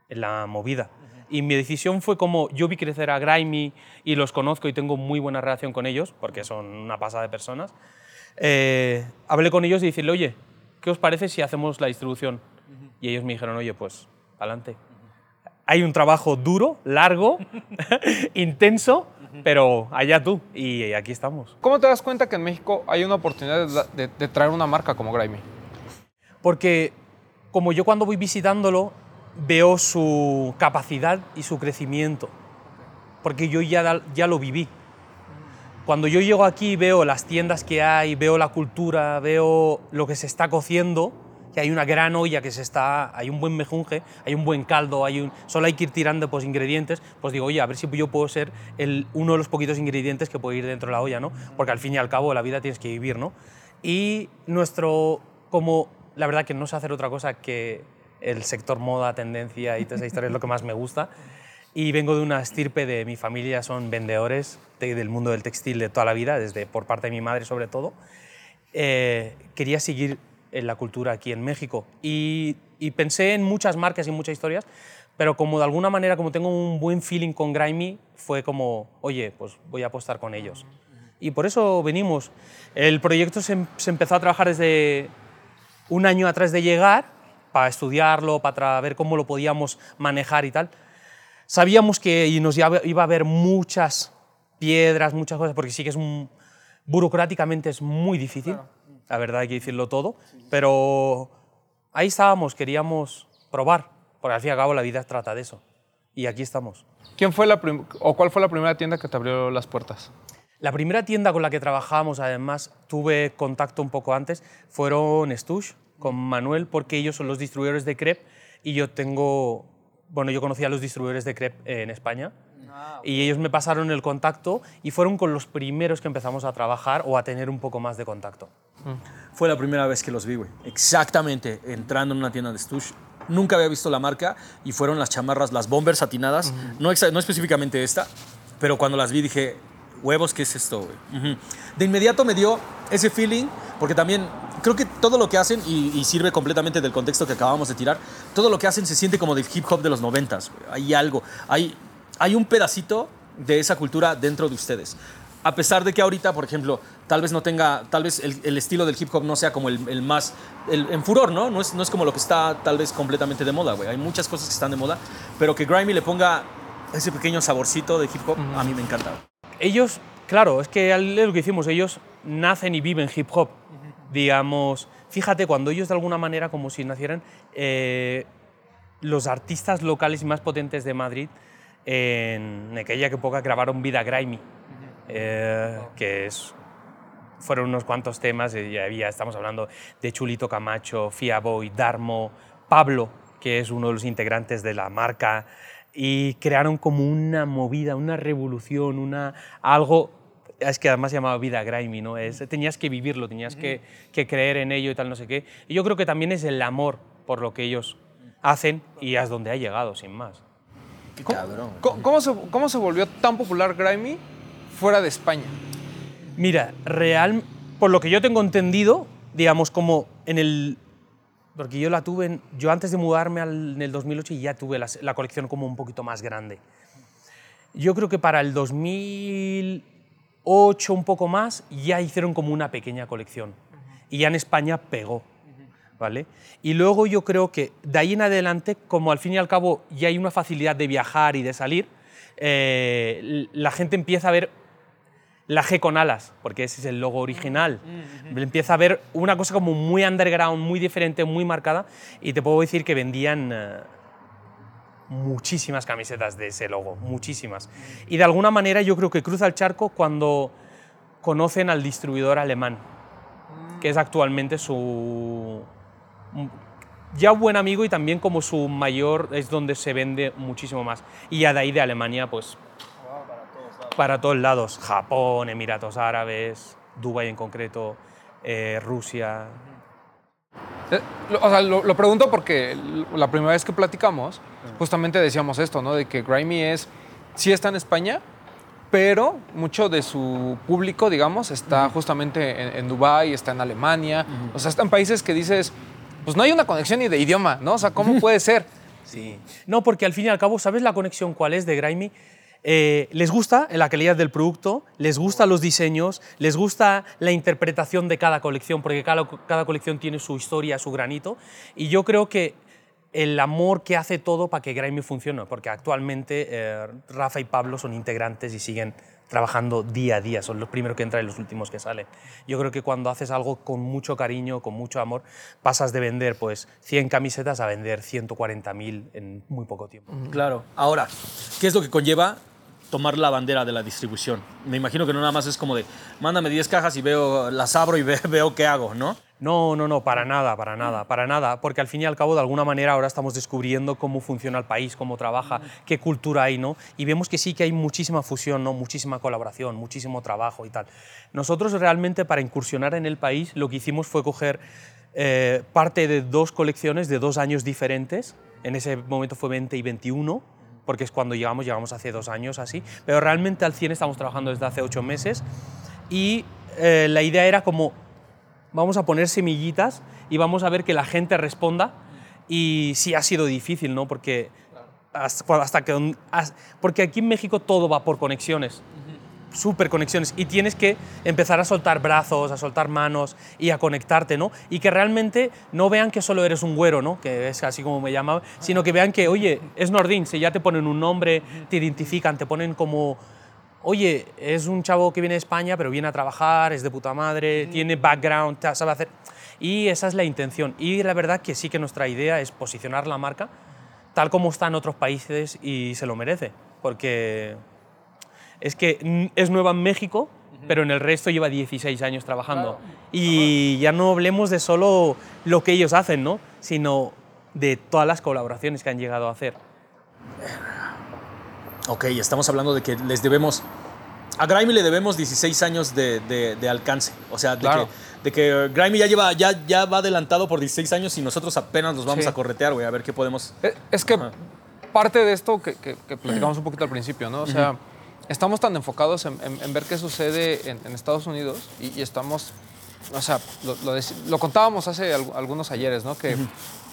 en la movida. Y mi decisión fue como yo vi crecer a Grimy y los conozco y tengo muy buena relación con ellos, porque son una pasada de personas. Eh, hablé con ellos y decirle, oye, ¿qué os parece si hacemos la distribución? Y ellos me dijeron, oye, pues, adelante. Hay un trabajo duro, largo, intenso, pero allá tú. Y aquí estamos. ¿Cómo te das cuenta que en México hay una oportunidad de, de- de traer una marca como Grimy? Porque como yo cuando voy visitándolo veo su capacidad y su crecimiento, porque yo ya, ya lo viví. Cuando yo llego aquí veo las tiendas que hay, veo la cultura, veo lo que se está cociendo, que hay una gran olla que se está, hay un buen mejunje, hay un buen caldo, hay un, solo hay que ir tirando pues, ingredientes, pues digo, oye, a ver si yo puedo ser el, uno de los poquitos ingredientes que puede ir dentro de la olla, ¿no? Porque al fin y al cabo la vida tienes que vivir, ¿no? Y nuestro, como la verdad que no sé hacer otra cosa que el sector moda, tendencia y toda esa historia es lo que más me gusta. Y vengo de una estirpe de mi familia, son vendedores de- del mundo del textil de toda la vida, desde por parte de mi madre sobre todo. Eh, quería seguir en la cultura aquí en México y, y pensé en muchas marcas y muchas historias, pero como de alguna manera, como tengo un buen feeling con Grimy, fue como, oye, pues voy a apostar con ellos. Y por eso venimos. El proyecto se, em- se empezó a trabajar desde un año atrás de llegar, para estudiarlo, para ver cómo lo podíamos manejar y tal. Sabíamos que nos iba a haber muchas piedras, muchas cosas, porque sí que es un, burocráticamente es muy difícil, la verdad hay que decirlo todo, pero ahí estábamos, queríamos probar, porque al fin y al cabo la vida trata de eso. Y aquí estamos. ¿Quién fue la o cuál fue la primera tienda que te abrió las puertas? La primera tienda con la que trabajamos, además, tuve contacto un poco antes, fueron Stush, con Manuel, porque ellos son los distribuidores de crepe y yo tengo, bueno, yo conocía a los distribuidores de crepe en España y ellos me pasaron el contacto y fueron con los primeros que empezamos a trabajar o a tener un poco más de contacto. Fue la primera vez que los vi, güey. Exactamente, entrando en una tienda de Stush. Nunca había visto la marca y fueron las chamarras, las bombers satinadas. no, no específicamente esta, pero cuando las vi dije, huevos, ¿qué es esto, güey? Ujú. De inmediato me dio ese feeling, porque también creo que todo lo que hacen, y, y sirve completamente del contexto que acabamos de tirar, todo lo que hacen se siente como del hip hop de los noventas. Hay algo, hay, hay un pedacito de esa cultura dentro de ustedes. A pesar de que ahorita, por ejemplo, tal vez no tenga, tal vez el, el estilo del hip hop no sea como el, el más, el, en furor, ¿no? No es, no es como lo que está tal vez completamente de moda, güey. Hay muchas cosas que están de moda, pero que Grimy le ponga ese pequeño saborcito de hip hop, a mí me encanta. Ellos, claro, es que es lo que hicimos, ellos nacen y viven hip hop. Digamos, fíjate, cuando ellos de alguna manera, como si nacieran, eh, los artistas locales y más potentes de Madrid, en aquella época grabaron Vida Grimy, eh, que es, fueron unos cuantos temas, y había, estamos hablando de Chulito Camacho, Fia Boy, Darmo, Pablo, que es uno de los integrantes de la marca, y crearon como una movida, una revolución, una, algo, es que además se llamaba Vida Grimy, ¿no? Es, tenías que vivirlo, tenías que, que creer en ello y tal, no sé qué. Y yo creo que también es el amor por lo que ellos hacen y es donde ha llegado, sin más. Qué ¿Cómo, cabrón. cómo- cómo se, cómo se volvió tan popular Grimy fuera de España? Mira, real, por lo que yo tengo entendido, digamos, como en el. Porque yo la tuve, en- yo antes de mudarme al- en el 2008 y ya tuve la, la colección como un poquito más grande. yo creo que para el 2008, un poco más, ya hicieron como una pequeña colección. Y ya en España pegó. ¿Vale? Y luego yo creo que de ahí en adelante, como al fin y al cabo ya hay una facilidad de viajar y de salir, eh, la gente empieza a ver la G con alas, porque ese es el logo original. Empieza a ver una cosa como muy underground, muy diferente, muy marcada, y te puedo decir que vendían eh, muchísimas camisetas de ese logo, muchísimas. Y de alguna manera yo creo que cruza el charco cuando conocen al distribuidor alemán, que es actualmente su ya buen amigo y también como su mayor es donde se vende muchísimo más. Y ya de ahí de Alemania, pues para todos lados. Japón, Emiratos Árabes, Dubái en concreto, eh, Rusia. Eh, o sea, lo, pregunto porque la primera vez que platicamos, justamente decíamos esto, ¿no? De que Grimy es, sí está en España, pero mucho de su público, digamos, está justamente en, Dubái, está en Alemania, o sea, están países que dices, pues no hay una conexión ni de idioma, ¿no? O sea, ¿cómo puede ser? Sí. No, porque al fin y al cabo, ¿sabes la conexión cuál es de Grimy? Eh, les gusta la calidad del producto, les gustan los diseños, les gusta la interpretación de cada colección, porque cada, cada colección tiene su historia, su granito, y yo creo que el amor que hace todo para que Grimy funcione, porque actualmente eh, Rafa y Pablo son integrantes y siguen trabajando día a día, son los primeros que entran y los últimos que salen. Yo creo que cuando haces algo con mucho cariño, con mucho amor, pasas de vender pues 100 camisetas a vender 140.000 en muy poco tiempo. Claro. Ahora, ¿qué es lo que conlleva tomar la bandera de la distribución? Me imagino que no nada más es como de, mándame 10 cajas y veo, las abro y veo qué hago, ¿no? No, no, no, para nada, para nada, para nada, porque al fin y al cabo de alguna manera ahora estamos descubriendo cómo funciona el país, cómo trabaja, qué cultura hay, ¿no? Y vemos que sí que hay muchísima fusión, ¿no? Muchísima colaboración, muchísimo trabajo y tal. Nosotros realmente para incursionar en el país lo que hicimos fue coger eh, parte de dos colecciones de dos años diferentes, en ese momento fue 20 y 21, porque es cuando llegamos, llegamos hace dos años así, pero realmente al 100 estamos trabajando desde hace ocho meses y eh, la idea era como vamos a poner semillitas y vamos a ver que la gente responda. Y sí ha sido difícil, ¿no? Porque, hasta, que, porque aquí en México todo va por conexiones. Súper conexiones y tienes que empezar a soltar brazos, a soltar manos y a conectarte, ¿no? Y que realmente no vean que solo eres un güero, ¿no? Que es así como me llamaba, sino que vean que, oye, es Nordin, si ya te ponen un nombre, te identifican, te ponen como oye, es un chavo que viene de España, pero viene a trabajar, es de puta madre, tiene background, sabe hacer... Y esa es la intención. Y la verdad que sí que nuestra idea es posicionar la marca tal como está en otros países y se lo merece. Porque es que es nueva en México, pero en el resto lleva 16 años trabajando. Y ya no hablemos de solo lo que ellos hacen, ¿no? sino de todas las colaboraciones que han llegado a hacer. Ok, estamos hablando de que les debemos. A Grimy le debemos 16 años de, de, alcance. O sea, de, que, de que Grimy ya, lleva, ya, ya va adelantado por 16 años y nosotros apenas nos vamos a corretear, güey, a ver qué podemos. Eh, es que parte de esto que, que, platicamos un poquito al principio, ¿no? O sea, estamos tan enfocados en, en, ver qué sucede en, Estados Unidos y, estamos. O sea, lo, lo, contábamos hace algunos ayeres, ¿no? Que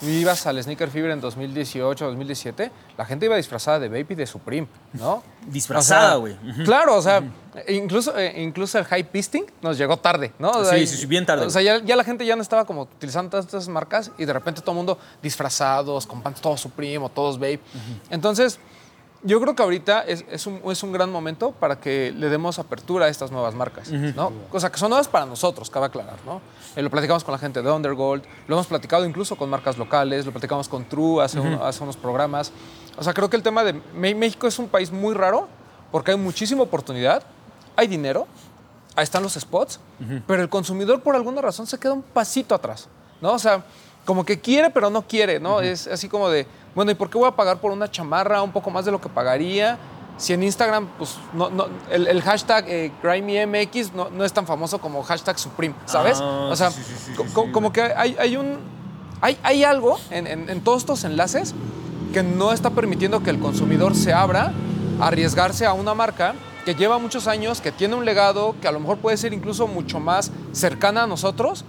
ibas al Sneaker Fever en 2018, 2017, la gente iba disfrazada de Baby de Supreme, ¿no? Disfrazada, güey. Claro, o sea, incluso, eh, incluso el high pisting nos llegó tarde, ¿no? sí, sí, bien tarde. O sea, ya, la gente ya no estaba como utilizando todas estas marcas y de repente todo el mundo disfrazados, con todos Supreme o todos Babe. Entonces yo creo que ahorita es, un, es, un, gran momento para que le demos apertura a estas nuevas marcas, ¿no? O sea, que son nuevas para nosotros, cabe aclarar, ¿no? Eh, lo platicamos con la gente de Undergold, lo hemos platicado incluso con marcas locales, lo platicamos con True hace, hace unos programas. O sea, creo que el tema de México es un país muy raro porque hay muchísima oportunidad, hay dinero, ahí están los spots, pero el consumidor por alguna razón se queda un pasito atrás, ¿no? O sea, como que quiere pero no quiere, ¿no? Es así como de, bueno, ¿y por qué voy a pagar por una chamarra un poco más de lo que pagaría? Si en Instagram, pues, no, no, el, hashtag eh, GrimeyMX no, no, es tan famoso como hashtag Supreme, ¿sabes? Ah, o sea, como que hay, hay un... Hay, hay algo en, en, todos estos enlaces que no está permitiendo que el consumidor se abra a arriesgarse a una marca que lleva muchos años, que tiene un legado, que a lo mejor puede ser incluso mucho más cercana a nosotros,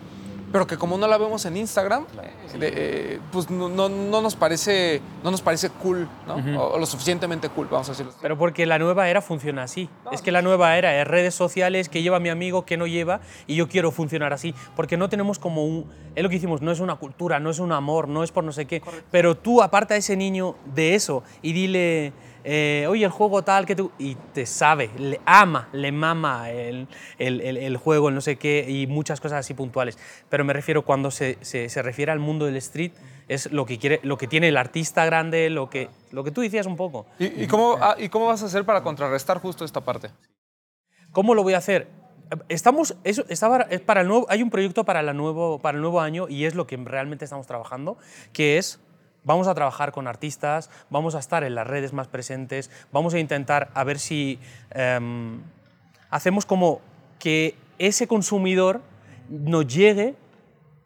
pero que como no la vemos en Instagram, eh, eh, pues no, no- no nos parece, no nos parece cool, ¿no? o, o lo suficientemente cool, vamos a decirlo. así. Pero porque la nueva era funciona así. Es que la nueva era es redes sociales, que lleva mi amigo, que no lleva, y yo quiero funcionar así. Porque no tenemos como un... Es lo que hicimos, no es una cultura, no es un amor, no es por no sé qué. Pero tú aparta a ese niño de eso y dile... eh, oye, el juego tal que tú... Y te sabe, le ama, le mama el, el- el- el juego, el no sé qué, y muchas cosas así puntuales. Pero me refiero cuando se, se- se refiere al mundo del street, es lo que, quiere, lo que tiene el artista grande, lo que, lo que tú decías un poco. ¿Y, y cómo, ah, ¿Y cómo vas a hacer para contrarrestar justo esta parte? ¿Cómo lo voy a hacer? Estamos, eso, estaba, es para el nuevo, hay un proyecto para, la nuevo, para el nuevo año y es lo que realmente estamos trabajando, que es, vamos a trabajar con artistas, vamos a estar en las redes más presentes, vamos a intentar a ver si em, hacemos como que ese consumidor nos llegue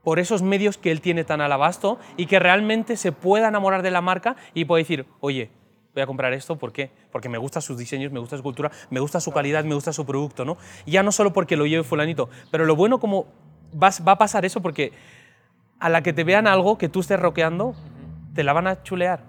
por esos medios que él tiene tan al abasto y que realmente se pueda enamorar de la marca y pueda decir, oye, voy a comprar esto, ¿por qué? Porque me gustan sus diseños, me gusta su cultura, me gusta su calidad, me gusta su producto, ¿no? Ya no solo porque lo lleve fulanito, pero lo bueno como va a pasar eso porque a la que te vean algo que tú estés roqueando, te la van a chulear,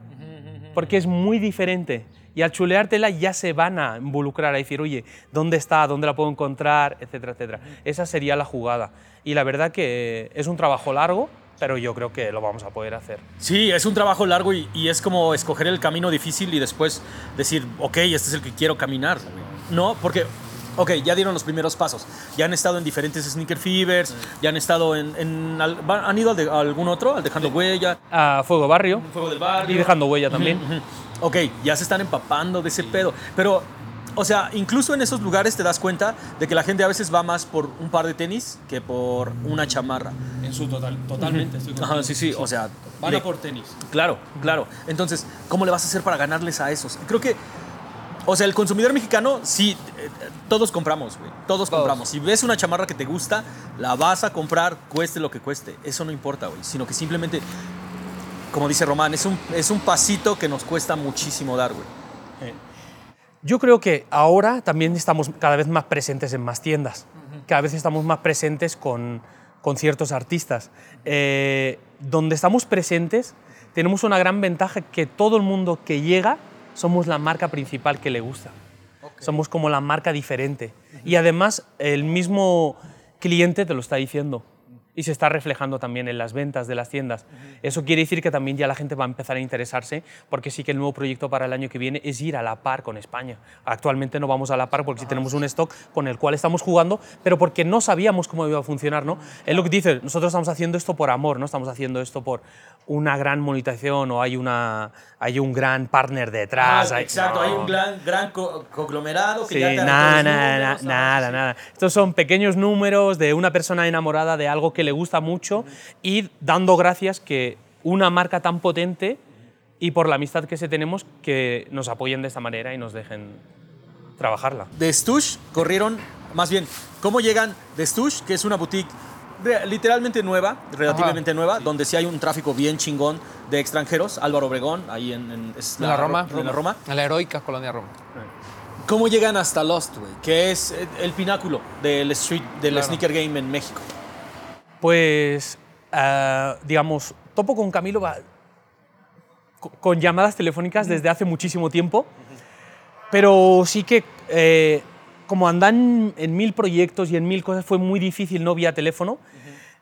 porque es muy diferente. Y al chuleártela ya se van a involucrar a decir, oye, ¿dónde está? ¿Dónde la puedo encontrar? Etcétera, etcétera. Esa sería la jugada. Y la verdad que es un trabajo largo, pero yo creo que lo vamos a poder hacer. Sí, es un trabajo largo y, y es como escoger el camino difícil y después decir, ok, este es el que quiero caminar. No, porque, ok, ya dieron los primeros pasos. Ya han estado en diferentes sneaker fevers, ya han estado en... en al- va- ¿Han ido al de, a algún otro? Al Dejando Huella, A Fuego Barrio Fuego del Barrio. y dejando huella también. Ujú. Ok, ya se están empapando de ese pedo. Pero, o sea, incluso en esos lugares te das cuenta de que la gente a veces va más por un par de tenis que por una chamarra. En su total, totalmente. Estoy Ajá, sí, sí, o sea... Van a por tenis. Claro, claro. Entonces, ¿cómo le vas a hacer para ganarles a esos? Creo que, o sea, el consumidor mexicano, sí, eh, eh, todos compramos, güey. Todos, compramos. Si ves una chamarra que te gusta, la vas a comprar, cueste lo que cueste. Eso no importa, güey. Sino que simplemente, como dice Román, es un, es un pasito que nos cuesta muchísimo dar, güey. Yo creo que ahora también estamos cada vez más presentes en más tiendas. Cada vez estamos más presentes con, con ciertos artistas. Eh, donde estamos presentes tenemos una gran ventaja que todo el mundo que llega somos la marca principal que le gusta. Somos como la marca diferente. Y además el mismo cliente te lo está diciendo. Y se está reflejando también en las ventas de las tiendas. Eso quiere decir que también ya la gente va a empezar a interesarse, porque sí que el nuevo proyecto para el año que viene es ir a la par con España. Actualmente no vamos a la par porque sí tenemos un stock con el cual estamos jugando, pero porque no sabíamos cómo iba a funcionar. ¿no? Es lo que dice, nosotros estamos haciendo esto por amor, no estamos haciendo esto por una gran monetización o hay, una, hay un gran partner detrás. hay- exacto, no. hay un gran, gran co- conglomerado que Sí, ya te nada, nada, números, nada, ¿sabes? nada. Estos son pequeños números de una persona enamorada de algo que le gusta mucho y dando gracias que una marca tan potente y por la amistad que se tenemos que nos apoyen de esta manera y nos dejen trabajarla. de Stush corrieron, más bien, ¿cómo llegan de Stush, que es una boutique re- literalmente nueva, relativamente nueva, donde sí hay un tráfico bien chingón de extranjeros, Álvaro Obregón, ahí en, en- es En la Roma. En la Roma. En la heroica colonia Roma. ¿Cómo llegan hasta Lost, güey? Que es el pináculo del street, del Claro. sneaker game en México. Pues, ah, digamos, topo con Camilo va- co- con llamadas telefónicas desde hace muchísimo tiempo, pero sí que eh, como andan en mil proyectos y en mil cosas, fue muy difícil no vía teléfono,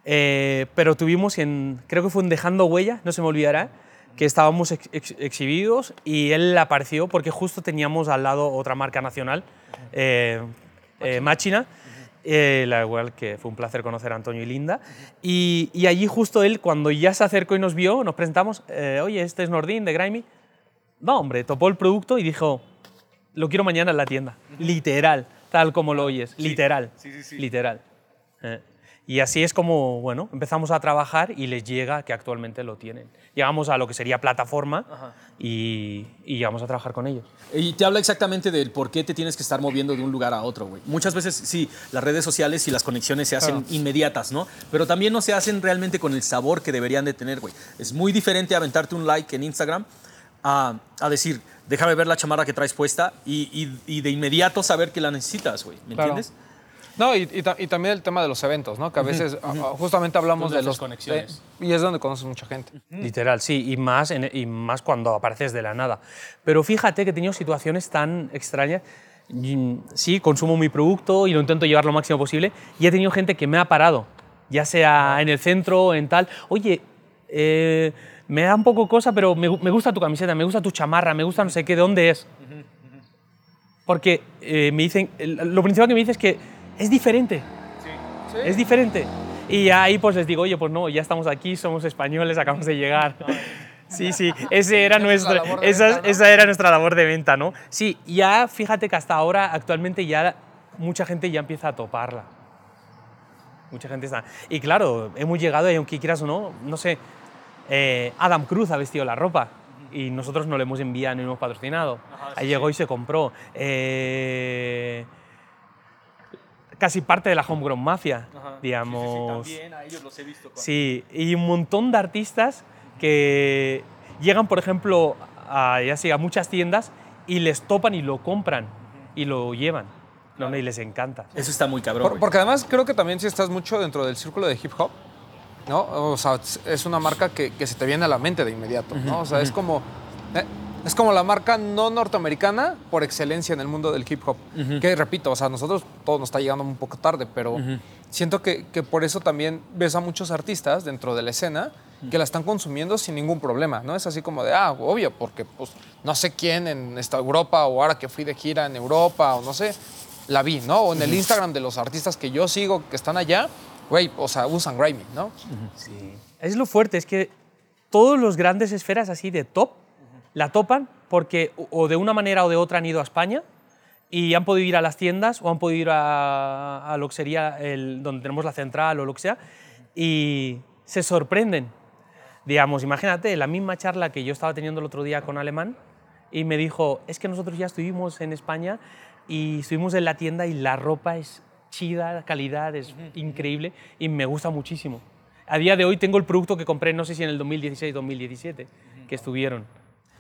eh, pero tuvimos en, creo que fue en Dejando Huella, no se me olvidará, que estábamos ex- ex- exhibidos y él apareció porque justo teníamos al lado otra marca nacional, eh, eh, Machina, eh, la igual que fue un placer conocer a Antonio y Linda. Y, y allí justo él, cuando ya se acercó y nos vio, nos presentamos, eh, oye, este es Nordin de Grimy. No, hombre, topó el producto y dijo, lo quiero mañana en la tienda. Literal, tal como lo oyes, literal. Literal. Eh, Y así es como, bueno, empezamos a trabajar y les llega que actualmente lo tienen. Llegamos a lo que sería plataforma y, y llegamos a trabajar con ellos. Y te habla exactamente del por qué te tienes que estar moviendo de un lugar a otro, güey. Muchas veces, sí, las redes sociales y las conexiones se hacen inmediatas, ¿no? Pero también no se hacen realmente con el sabor que deberían de tener, güey. Es muy diferente aventarte un like en Instagram a, a decir, déjame ver la chamarra que traes puesta y, y- y de inmediato saber que la necesitas, güey. ¿Me Claro. entiendes? No, y, y y también el tema de los eventos, ¿no? Que a veces a- a- justamente hablamos de los conexiones. eh, y es donde conoces mucha gente. Literal, sí, y más, en- y más cuando apareces de la nada. Pero fíjate que he tenido situaciones tan extrañas. Sí, consumo mi producto y lo intento llevar lo máximo posible. Y he tenido gente que me ha parado, ya sea en el centro o en tal. Oye, eh, me da un poco cosa, pero me, me gusta tu camiseta, me gusta tu chamarra, me gusta no sé qué, ¿de dónde es? Porque eh, me dicen, lo principal que me dicen es que es diferente. Es diferente. Y ahí pues les digo, oye, pues no, ya estamos aquí, somos españoles, acabamos de llegar. Sí, sí, ese era de esa, venta, ¿no? esa era nuestra labor de venta, ¿no? Sí, ya fíjate que hasta ahora, actualmente ya mucha gente ya empieza a toparla. Mucha gente está... Y claro, hemos llegado y aunque quieras o no, no sé, eh, Adam Cruz ha vestido la ropa y nosotros no le hemos enviado ni hemos patrocinado. Ahí llegó y se compró. Eh, casi parte de la Homegrown Mafia, digamos. a ellos los he visto. Sí, y un montón de artistas que llegan, por ejemplo, a, ya sea, a muchas tiendas y les topan y lo compran y lo llevan. No, no, y les encanta. Eso está muy cabrón. Por- porque además creo que también si estás mucho dentro del círculo de hip hop, ¿no? O sea, es una marca que, que se te viene a la mente de inmediato, ¿no? O sea, es como... es como la marca no norteamericana por excelencia en el mundo del hip hop. Que repito, o sea, a nosotros todo nos está llegando un poco tarde, pero siento que, que por eso también ves a muchos artistas dentro de la escena que la están consumiendo sin ningún problema, ¿no? Es así como de, ah, obvio, porque pues no sé quién en esta Europa o ahora que fui de gira en Europa o no sé, la vi, ¿no? O en el Instagram de los artistas que yo sigo que están allá, güey, o sea, usan Grimy, ¿no? Es lo fuerte, es que todos los grandes esferas así de top la topan porque o- de una manera o de otra han ido a España y han podido ir a las tiendas o han podido ir a, a lo que sería el, donde tenemos la central o lo que sea y se sorprenden. Digamos, imagínate la misma charla que yo estaba teniendo el otro día con Alemán y me dijo, es que nosotros ya estuvimos en España y estuvimos en la tienda y la ropa es chida, la calidad es increíble y me gusta muchísimo. A día de hoy tengo el producto que compré, no sé si en el 2016-2017, que estuvieron.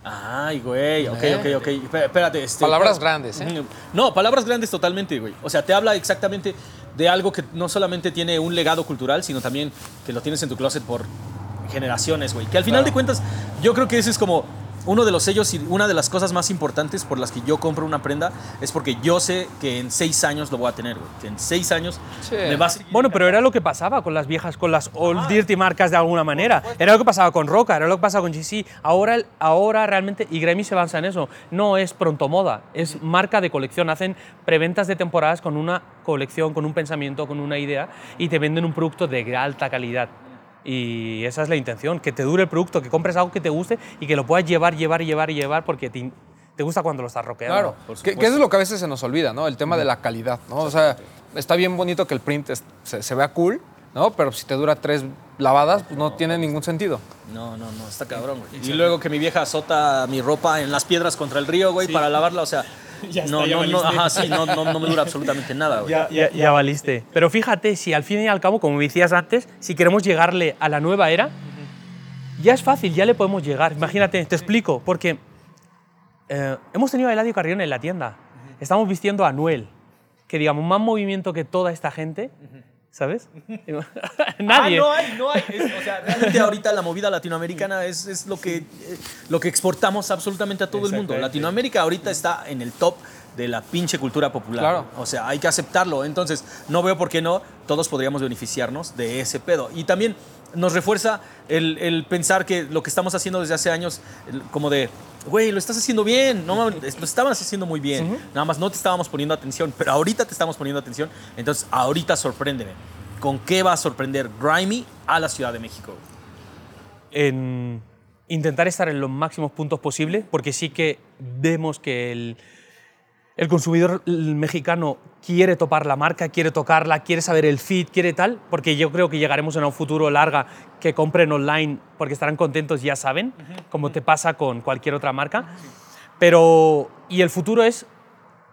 Ay, güey, ok, ok, ok. Espé- Espérate. Este, Palabras grandes, ¿eh? Ujú. No, palabras grandes totalmente, güey. O sea, te habla exactamente de algo que no solamente tiene un legado cultural, sino también que lo tienes en tu closet por generaciones, güey. Que al final de cuentas, yo creo que ese es como uno de los sellos y una de las cosas más importantes por las que yo compro una prenda es porque yo sé que en seis años lo voy a tener, güey. Que en seis años Sí. me va a seguir Bueno, pero era lo que pasaba con las viejas, con las old dirty marcas de alguna manera. Era lo que pasaba con Roca, era lo que pasaba con GC. Ahora, ahora realmente, y Grammy se basa en eso, no es pronto moda, es marca de colección. Hacen preventas de temporadas con una colección, con un pensamiento, con una idea, y te venden un producto de alta calidad. Y esa es la intención, que te dure el producto, que compres algo que te guste y que lo puedas llevar, llevar, llevar y llevar porque te, te gusta cuando lo estás roqueando. Claro, por que, que eso es lo que a veces se nos olvida, ¿no? El tema de la calidad, ¿no? O sea, está bien bonito que el print es- se, se vea cool, ¿no? Pero si te dura tres lavadas, pues no tiene ningún sentido. No, no, no, está cabrón, güey. Y luego que mi vieja azota mi ropa en las piedras contra el río, güey, para lavarla, o sea, Ya está, no, ya no, no, ajá, sí, no, no, no me dura absolutamente nada. Ya, ya, ya valiste. Pero fíjate, si al fin y al cabo, como decías antes, si queremos llegarle a la nueva era, ya es fácil, ya le podemos llegar. Imagínate, te explico, porque eh, hemos tenido a Eladio Carrión en la tienda. Estamos vistiendo a Anuel, que digamos, más movimiento que toda esta gente, ¿sabes? Nadie. Ah, no hay, no hay. Es- o sea, realmente ahorita la movida latinoamericana es, es lo, que, eh, lo que exportamos absolutamente a todo el mundo. Latinoamérica ahorita está en el top de la pinche cultura popular. Claro. O sea, hay que aceptarlo. Entonces, no veo por qué no, todos podríamos beneficiarnos de ese pedo. Y también nos refuerza el, el pensar que lo que estamos haciendo desde hace años, el- como de, güey, lo estás haciendo bien, no, lo estabas haciendo muy bien. Nada más no te estábamos poniendo atención, pero ahorita te estamos poniendo atención. Entonces, ahorita sorpréndeme. ¿Con qué va a sorprender Grimy a la Ciudad de México? en intentar estar en los máximos puntos posibles, porque sí que vemos que el, el consumidor mexicano quiere topar la marca, quiere tocarla, quiere saber el fit, quiere tal, porque yo creo que llegaremos en un futuro larga que compren online porque estarán contentos, ya saben, como te pasa con cualquier otra marca. Pero, y el futuro es,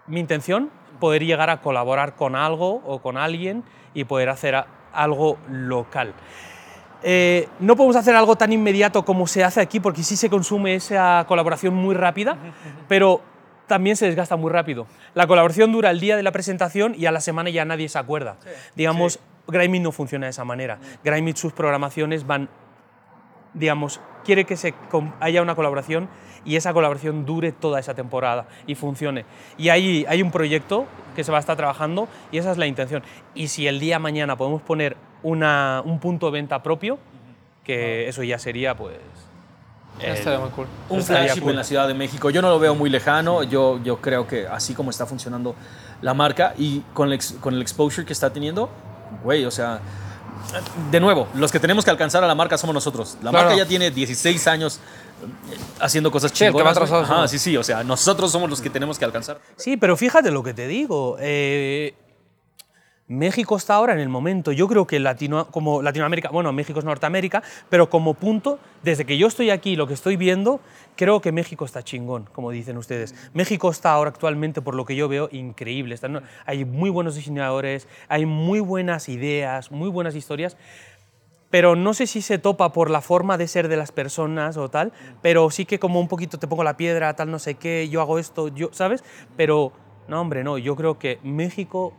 mi intención, poder llegar a colaborar con algo o con alguien y poder hacer a- algo local. Eh, no podemos hacer algo tan inmediato como se hace aquí, porque sí se consume esa colaboración muy rápida, pero también se desgasta muy rápido. La colaboración dura el día de la presentación y a la semana ya nadie se acuerda. Digamos, Grimy no funciona de esa manera. Grimy sus programaciones van, digamos, quiere que se haya una colaboración y esa colaboración dure toda esa temporada y funcione. Y ahí hay un proyecto que se va a estar trabajando y esa es la intención. Y si el día mañana podemos poner una- un punto de venta propio, que eso ya sería pues... el- Estaría muy cool. Un flagship cool. en la Ciudad de México. Yo no lo veo muy lejano. Yo, yo creo que así como está funcionando la marca y con el, ex- con el exposure que está teniendo, güey, o sea, de nuevo, los que tenemos que alcanzar a la marca somos nosotros. La Claro. marca ya tiene 16 años eh, haciendo cosas Sí, el que va chingonas. Ajá, somos. sí, sí, o sea, nosotros somos los que tenemos que alcanzar. Sí, pero fíjate lo que te digo. eh, México está ahora en el momento. Yo creo que Latino, como Latinoamérica, bueno, México es Norteamérica, pero como punto, desde que yo estoy aquí, lo que estoy viendo, creo que México está chingón, como dicen ustedes. México está ahora actualmente, por lo que yo veo, increíble. Están- hay muy buenos diseñadores, hay muy buenas ideas, muy buenas historias. Pero no sé si se topa por la forma de ser de las personas o tal, pero sí que como un poquito te pongo la piedra, tal no sé qué, yo hago esto, yo, ¿sabes? Pero no, hombre, no, yo creo que México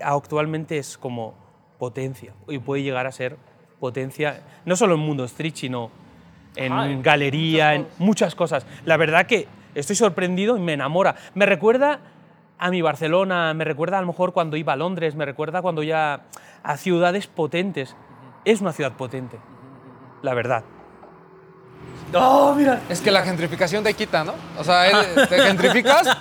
actualmente es como potencia y puede llegar a ser potencia, no solo en mundo street, sino en Ajá, galería, en muchas cosas. La verdad que estoy sorprendido y me enamora. Me recuerda a mi Barcelona, me recuerda a lo mejor cuando iba a Londres, me recuerda cuando ya a ciudades potentes. Es una ciudad potente, la verdad. ¡Oh, mira! Es que la gentrificación te quita, ¿no? O sea, te gentrificas,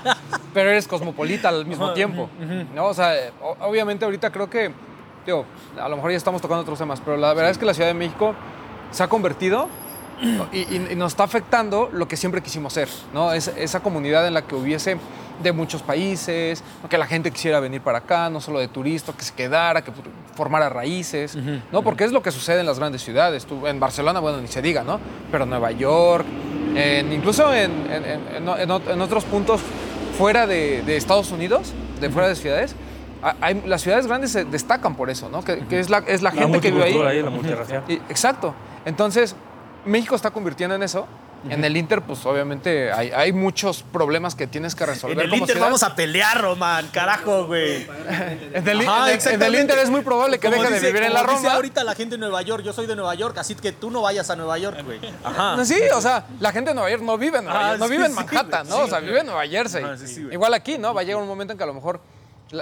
pero eres cosmopolita al mismo tiempo. ¿no? O sea, obviamente ahorita creo que, digo, a lo mejor ya estamos tocando otros temas, pero la verdad es que la Ciudad de México se ha convertido y, y- y nos está afectando lo que siempre quisimos ser, ¿no? Es- esa comunidad en la que hubiese de muchos países, que la gente quisiera venir para acá, no solo de turista, que se quedara, que formara raíces, ¿no? Porque es lo que sucede en las grandes ciudades. Tú, en Barcelona, bueno, ni se diga, ¿no? Pero Nueva York, en- incluso en otros puntos fuera de, de Estados Unidos, de fuera de ciudades, ha- hay- las ciudades grandes se destacan por eso, ¿no? Que, que es la, es la gente que vive ahí. multicultural la. Y- exacto. Entonces, México está convirtiendo en eso. En el Inter, pues obviamente hay, hay muchos problemas que tienes que resolver. En el como Inter ciudad. vamos a pelear, Román, carajo, güey. En el, Ajá, en el- en el exactamente. Inter es muy probable que Como deje de vivir en la dice Roma. ahorita la gente de Nueva York, yo soy de Nueva York, así que tú no vayas a Nueva York, güey. Ajá. Sí, o sea, la gente de Nueva York no vive en Nueva Ah, York, no sí, vive en sí, Manhattan, ¿no? o sea, vive en Nueva Jersey. Ajá. Igual aquí, ¿no? Va a llegar un momento en que a lo mejor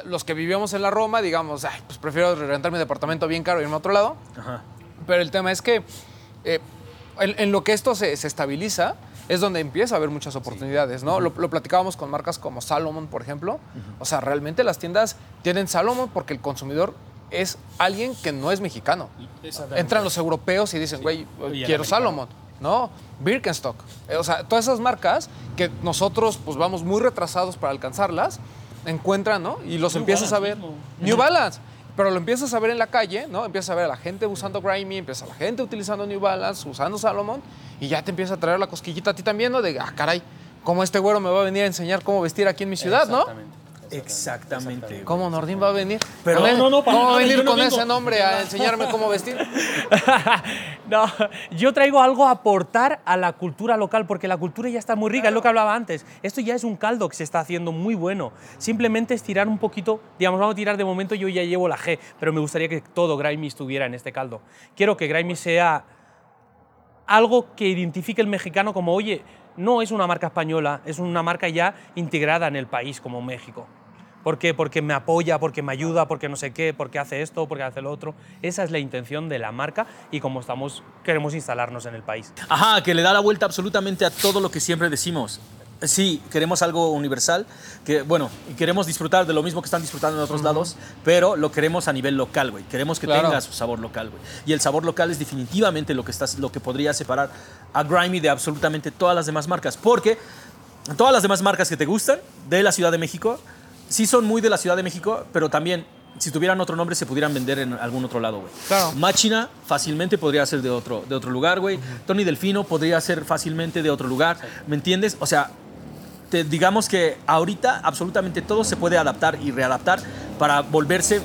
los que vivíamos en la Roma, digamos, ay, pues prefiero rentar mi departamento bien caro y irme a otro lado. Ajá. Pero el tema es que eh, en, en lo que esto se, se estabiliza es donde empieza a haber muchas oportunidades, ¿no? lo, lo platicábamos con marcas como Salomon, por ejemplo. O sea, realmente las tiendas tienen Salomon porque el consumidor es alguien que no es mexicano. Entran los europeos y dicen, güey, quiero Salomon, ¿no? Birkenstock. Eh, O sea, todas esas marcas que nosotros pues vamos muy retrasados para alcanzarlas, encuentran, ¿no? Y los New empiezas a ver. mismo. New Balance. Pero lo empiezas a ver en la calle, ¿no? Empiezas a ver a la gente usando Grimy, empieza la gente utilizando New Balance, usando Salomon, y ya te empieza a traer la cosquillita a ti también, ¿no? De, ah, caray, ¿cómo este güero me va a venir a enseñar cómo vestir aquí en mi ciudad, no? Exactamente. ¿Cómo Nordín va a venir? Pero- No, no, no, para ¿Cómo va a venir con ese nombre a enseñarme cómo vestir? no, yo traigo algo a aportar a la cultura local, porque la cultura ya está muy rica, es lo que hablaba antes. Esto ya es un caldo que se está haciendo muy bueno. Simplemente es tirar un poquito, digamos, vamos a tirar de momento, yo ya llevo la G, pero me gustaría que todo Grimy estuviera en este caldo. Quiero que Grimy sea algo que identifique el mexicano como, oye, no es una marca española, es una marca ya integrada en el país como México. ¿Por qué? Porque me apoya, porque me ayuda, porque no sé qué, porque hace esto, porque hace lo otro. Esa es la intención de la marca y como estamos, queremos instalarnos en el país. Ajá, que le da la vuelta absolutamente a todo lo que siempre decimos. Sí, queremos algo universal, que bueno, queremos disfrutar de lo mismo que están disfrutando en otros lados, pero lo queremos a nivel local, güey. Queremos que Claro. tenga su sabor local, güey. Y el sabor local es definitivamente lo que, estás, lo que podría separar a Grimy de absolutamente todas las demás marcas, porque todas las demás marcas que te gustan de la Ciudad de México, sí son muy de la Ciudad de México, pero también si tuvieran otro nombre se pudieran vender en algún otro lado, güey. Claro. Machina fácilmente podría ser de otro, de otro lugar, güey. Tony Delfino podría ser fácilmente de otro lugar, ¿me entiendes? O sea, te- digamos que ahorita absolutamente todo se puede adaptar y readaptar para volverse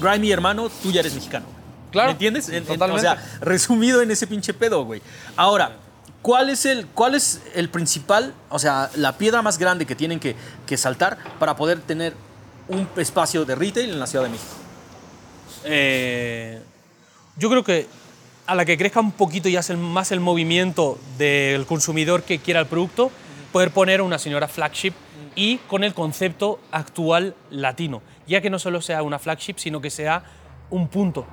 Grimy hermano, tú ya eres mexicano. Claro, ¿Me entiendes? En- en- totalmente. o sea, resumido en ese pinche pedo, güey. Ahora, ¿cuál es, el, ¿cuál es el principal, o sea, la piedra más grande que tienen que, que saltar para poder tener un espacio de retail en la Ciudad de México? Eh, yo creo que a la que crezca un poquito ya el, más el movimiento del consumidor que quiera el producto, poder poner una señora flagship y con el concepto actual latino, ya que no solo sea una flagship, sino que sea un punto,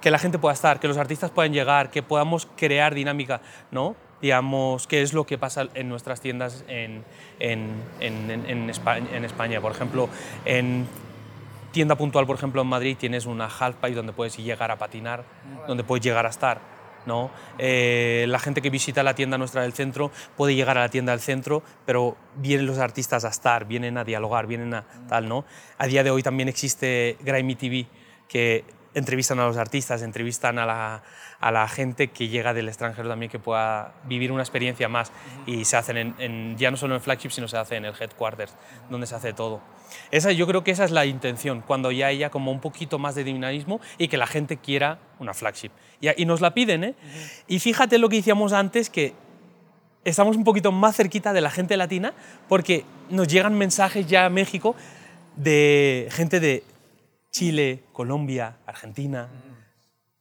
que la gente pueda estar, que los artistas puedan llegar, que podamos crear dinámica, ¿no? Digamos, qué es lo que pasa en nuestras tiendas en, en, en, España, en España. Por ejemplo, en tienda puntual, por ejemplo, en Madrid tienes una half pipe donde puedes llegar a patinar, donde puedes llegar a estar. ¿no? Eh, la gente que visita la tienda nuestra del centro puede llegar a la tienda del centro, pero vienen los artistas a estar, vienen a dialogar, vienen a tal. ¿no? A día de hoy también existe Grimy TV, que entrevistan a los artistas, entrevistan a la, a la gente que llega del extranjero también que pueda vivir una experiencia más. Y se hacen en, en- ya no solo en flagship sino se hace en el headquarters donde se hace todo. Esa yo creo que esa es la intención cuando ya haya como un poquito más de dinamismo y que la gente quiera una flagship. Y, y nos la piden ¿eh? y fíjate lo que decíamos antes que estamos un poquito más cerquita de la gente latina porque nos llegan mensajes ya a México de gente de Chile, Colombia, Argentina.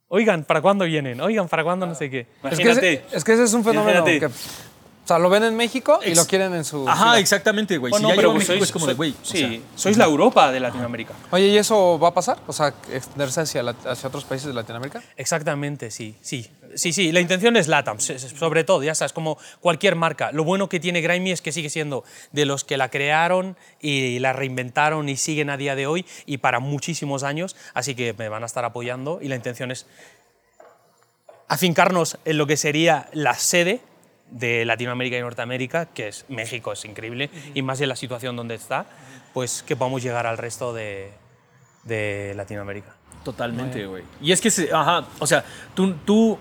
Oigan, ¿para cuándo vienen? Oigan, ¿para cuándo no sé qué? Es que, Imagínate. ese, es que ese es un fenómeno Imagínate. que, o sea, lo ven en México y Ex- lo quieren en su... Ajá, ciudad. exactamente, güey. Bueno, si ya pero México sois- es como de, güey. o Sí, sea, sois la Europa de Latinoamérica. Oye, ¿y eso va a pasar? O sea, extenderse hacia, la- hacia otros países de Latinoamérica. Exactamente, sí, sí. Sí, sí, la intención es LATAM, sobre todo, ya sabes, como cualquier marca. Lo bueno que tiene Grimy es que sigue siendo de los que la crearon y la reinventaron y siguen a día de hoy y para muchísimos años, así que me van a estar apoyando y la intención es afincarnos en lo que sería la sede de Latinoamérica y Norteamérica, que es México, es increíble, y más en la situación donde está, pues que podamos llegar al resto de, de Latinoamérica. Totalmente, güey. Y es que, se- ajá, o sea, tú, tú,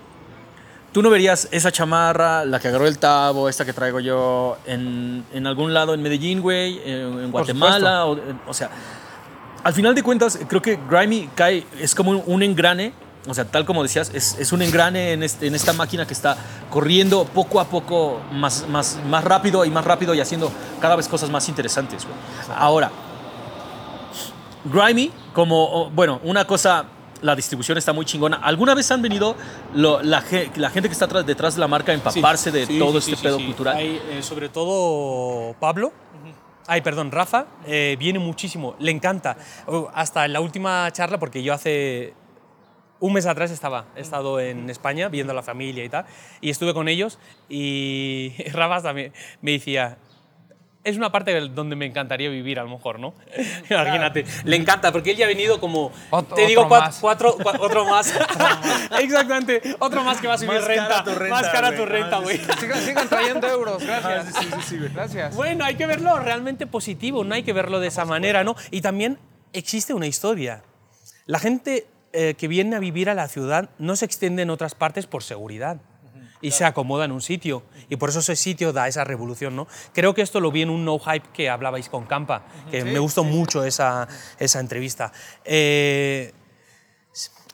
tú no verías esa chamarra, la que agarró el Tavo, esta que traigo yo, en, en algún lado en Medellín, güey, en, en Guatemala, o, o sea, al final de cuentas, creo que Grimy cae, es como un, un engrane, o sea, tal como decías, es, es un engrane en, este- en esta máquina que está corriendo poco a poco más, más, más rápido y más rápido y haciendo cada vez cosas más interesantes, güey. Ahora, Grimy, como, bueno, una cosa, la distribución está muy chingona. ¿Alguna vez han venido lo- la, ge- la gente que está detrás de la marca a empaparse de Sí, todo sí, este pedo cultural? Hay, eh, sobre todo Pablo. Ay, perdón, Rafa, eh, viene muchísimo, le encanta. Oh, hasta en la última charla, porque yo hace un mes atrás estaba, he estado en España viendo a la familia y tal, y estuve con ellos y Rafa también me decía, es una parte donde me encantaría vivir a lo mejor, ¿no? Imagínate, le encanta, porque él ya ha venido como, Ot- te digo, otro cua- más. cuatro, cua- otro más. Exactamente, otro más que va a subir Más renta. renta, Más cara tu renta, güey. Sigan, sigan trayendo euros, gracias. sí, sí, sí. Gracias. Bueno, hay que verlo realmente positivo, no hay que verlo de esa manera, ¿no? Y también existe una historia. La gente eh, que viene a vivir a la ciudad no se extiende en otras partes por seguridad y se acomoda en un sitio. Y por eso ese sitio da esa revolución, ¿no? Creo que esto lo vi en un no hype que hablabais con Campa, que me gustó mucho esa, esa entrevista. Eh,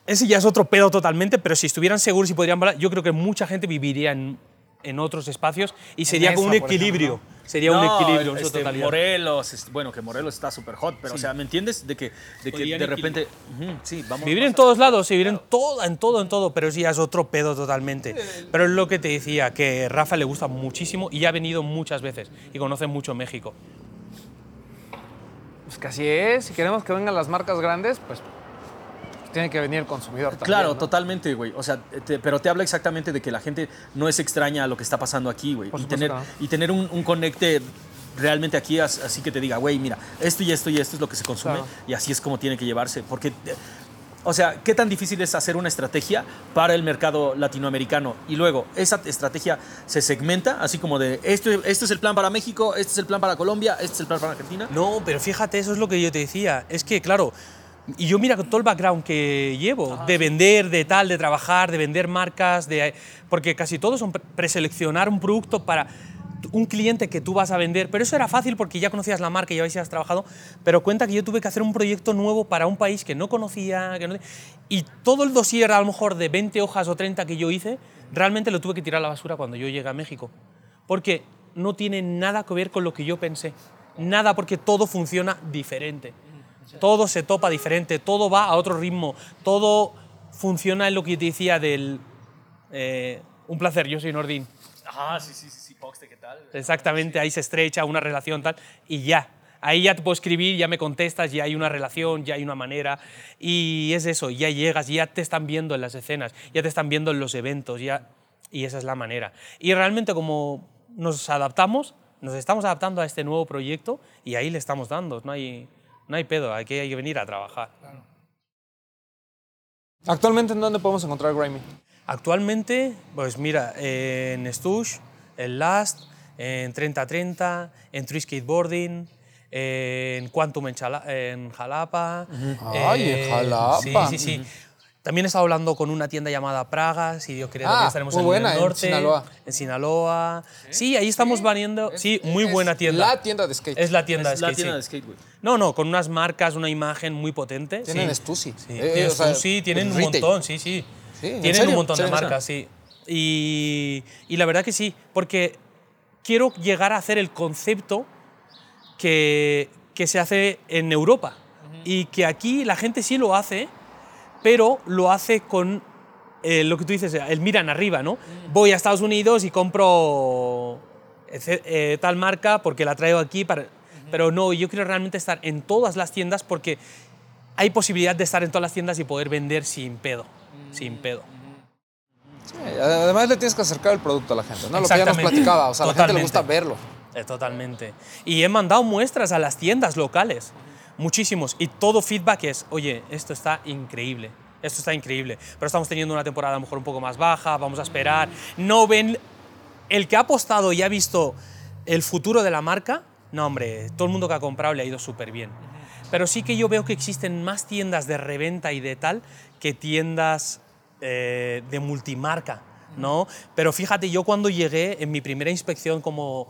ese ya es otro pedo totalmente, pero si estuvieran seguros y podrían volar, yo creo que mucha gente viviría en, en otros espacios y sería como un esa, por equilibrio. Sería No, un equilibrio en este. Morelos, es- bueno, que Morelos está súper hot, pero, o sea, ¿me entiendes? De que de, que de repente. Ujú, sí, vamos. Vivir en todos lados, vivir en todo, en todo, en todo, pero ya es otro pedo totalmente. Pero es lo que te decía, que Rafa le gusta muchísimo y ha venido muchas veces y conoce mucho México. Pues que así es. Si queremos que vengan las marcas grandes, pues tiene que venir el consumidor también. Claro, ¿no? totalmente, güey. O sea, te- pero te habla exactamente de que la gente no es extraña a lo que está pasando aquí, güey. Y tener, y tener un, un conecte realmente aquí, as- así que te diga, güey, mira, esto y esto y esto es lo que se consume Claro. y así es como tiene que llevarse. Porque, o sea, ¿qué tan difícil es hacer una estrategia para el mercado latinoamericano? Y luego, esa estrategia se segmenta, así como de, esto, esto es el plan para México, este es el plan para Colombia, este es el plan para Argentina. No, pero fíjate, eso es lo que yo te decía. Es que, claro, y yo mira con todo el background que llevo, de vender, de tal, de trabajar, de vender marcas, de, porque casi todos son pre- preseleccionar un producto para un cliente que tú vas a vender, pero eso era fácil porque ya conocías la marca y ya habías trabajado, pero cuenta que yo tuve que hacer un proyecto nuevo para un país que no conocía, que no- y todo el dossier a lo mejor de 20 hojas o 30 que yo hice, realmente lo tuve que tirar a la basura cuando yo llegué a México. Porque no tiene nada que ver con lo que yo pensé. Nada, porque todo funciona diferente. Todo se topa diferente, todo va a otro ritmo, todo funciona en lo que te decía del... eh, un placer, yo soy Nordin. Ah, sí, sí, sí, sí, Poxte, ¿qué tal? Exactamente, ahí se estrecha una relación tal y ya. Ahí ya te puedo escribir, ya me contestas, ya hay una relación, ya hay una manera. Y es eso, ya llegas, ya te están viendo en las escenas, ya te están viendo en los eventos, ya, y esa es la manera. Y realmente como nos adaptamos, nos estamos adaptando a este nuevo proyecto y ahí le estamos dando, no hay, no hay pedo, hay que, hay que venir a trabajar. Actualmente, ¿en dónde podemos encontrar Grimy? Actualmente, pues mira, en Stush, en Last, en 3030, en Tree Skateboarding, en Quantum en, Chala- en Jalapa. Ay, en Jalapa. Sí, sí, sí. También he estado hablando con una tienda llamada Praga, si Dios quiere, Ah, estaremos muy en buena, el en norte. Sinaloa. En Sinaloa. Sí, ahí estamos vaniendo. Sí, muy Es buena tienda. La tienda de skate. Es la tienda Es de la skate, tienda sí. de skate, güey. No, no, con unas marcas, una imagen muy potente. Tienen sí. Stussy. Sí, Eh, tienen o sea, Stussy, tienen un retail. montón, sí, sí. Sí, ¿en tienen serio? un montón de marcas, sí. Y, y la verdad que sí, porque quiero llegar a hacer el concepto que, que se hace en Europa. Y que aquí la gente sí lo hace, pero lo hace con eh, lo que tú dices, el miran arriba, ¿no? Voy a Estados Unidos y compro eh, tal marca porque la traigo aquí, para... pero no, yo quiero realmente estar en todas las tiendas porque hay posibilidad de estar en todas las tiendas y poder vender sin pedo, sin pedo. Sí, además, le tienes que acercar el producto a la gente, ¿no? Lo que ya nos platicaba. O sea, a la gente le Totalmente. gusta verlo. Eh, totalmente. Y he mandado muestras a las tiendas locales, muchísimos, y todo feedback es, oye, esto está increíble, esto está increíble, pero estamos teniendo una temporada a lo mejor un poco más baja, vamos a esperar. No ven, el que ha apostado y ha visto el futuro de la marca, no hombre, todo el mundo que ha comprado le ha ido súper bien. Pero sí que yo veo que existen más tiendas de reventa y de tal que tiendas eh, de multimarca, ¿no? Pero fíjate, yo cuando llegué en mi primera inspección como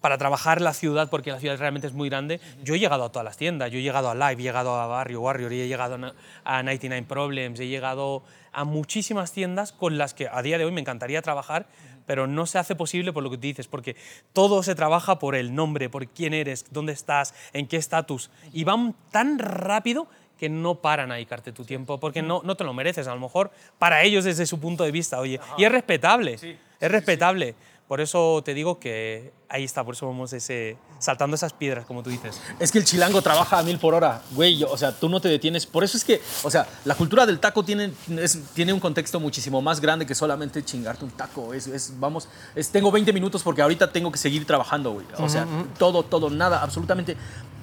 para trabajar la ciudad, porque la ciudad realmente es muy grande, yo he llegado a todas las tiendas, yo he llegado a Live, he llegado a Barrio Warrior, he llegado a na- a 99 Problems, he llegado a muchísimas tiendas con las que a día de hoy me encantaría trabajar, pero no se hace posible por lo que tú dices, porque todo se trabaja por el nombre, por quién eres, dónde estás, en qué estatus, y van tan rápido que no paran a dedicarte tu tiempo, porque no, no te lo mereces, a lo mejor para ellos desde su punto de vista, oye, y es respetable, es respetable. Por eso te digo que ahí está, por eso vamos ese, saltando esas piedras, como tú dices. Es que el chilango trabaja a mil por hora, güey. O sea, tú no te detienes. Por eso es que, o sea, la cultura del taco tiene, es- tiene un contexto muchísimo más grande que solamente chingarte un taco. Es, es- vamos, es, tengo 20 minutos porque ahorita tengo que seguir trabajando, güey. O sea, todo, todo, nada, absolutamente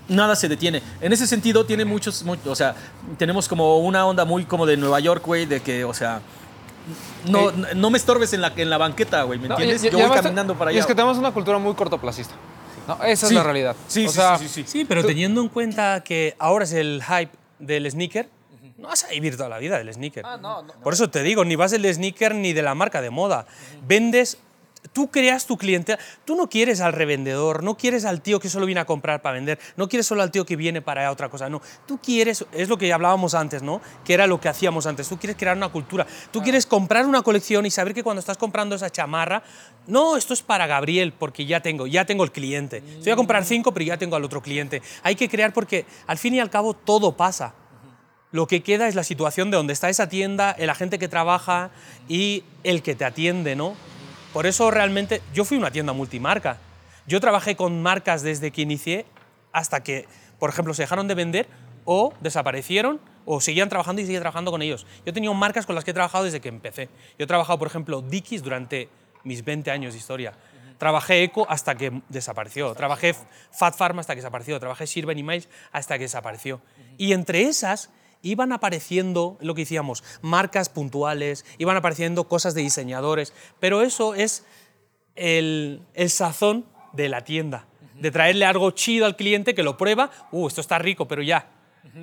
nada se detiene. En ese sentido, tiene muchos, mu- o sea, tenemos como una onda muy como de Nueva York, güey, de que, o sea, no, no me estorbes en la, en la banqueta, güey, ¿me No, entiendes? y- y Yo voy caminando para Y allá. es que tenemos una cultura muy cortoplacista. ¿no? Esa Sí. es la realidad. Sí, o sí, sea, sí, sí, sí. Sí, pero teniendo en cuenta que ahora es el hype del sneaker, no vas a vivir toda la vida del sneaker. Ah, no, no. Por eso te digo, ni vas del sneaker ni de la marca de moda. Vendes, tú creas tu clientela. Tú no quieres al revendedor, no quieres al tío que solo viene a comprar para vender, no quieres solo al tío que viene para otra cosa, no. Tú quieres, es lo que hablábamos antes, ¿no? Que era lo que hacíamos antes. Tú quieres crear una cultura. Tú quieres comprar una colección y saber que cuando estás comprando esa chamarra, no, esto es para Gabriel porque ya tengo, ya tengo el cliente. Voy a comprar cinco, pero ya tengo al otro cliente. Hay que crear porque al fin y al cabo todo pasa. Lo que queda es la situación de donde está esa tienda, el agente que trabaja y el que te atiende, ¿no? Por eso realmente yo fui una tienda multimarca. Yo trabajé con marcas desde que inicié hasta que, por ejemplo, se dejaron de vender o desaparecieron o seguían trabajando y seguía trabajando con ellos. Yo he tenido marcas con las que he trabajado desde que empecé. Yo he trabajado, por ejemplo, Dickies durante mis 20 años de historia. Trabajé Eco hasta que desapareció. Trabajé Fat Farm hasta que desapareció. Trabajé Sirven Miles hasta que desapareció. Y entre esas iban apareciendo, lo que decíamos, marcas puntuales, iban apareciendo cosas de diseñadores, pero eso es el, el sazón de la tienda, de traerle algo chido al cliente que lo prueba, uh, esto está rico, pero ya.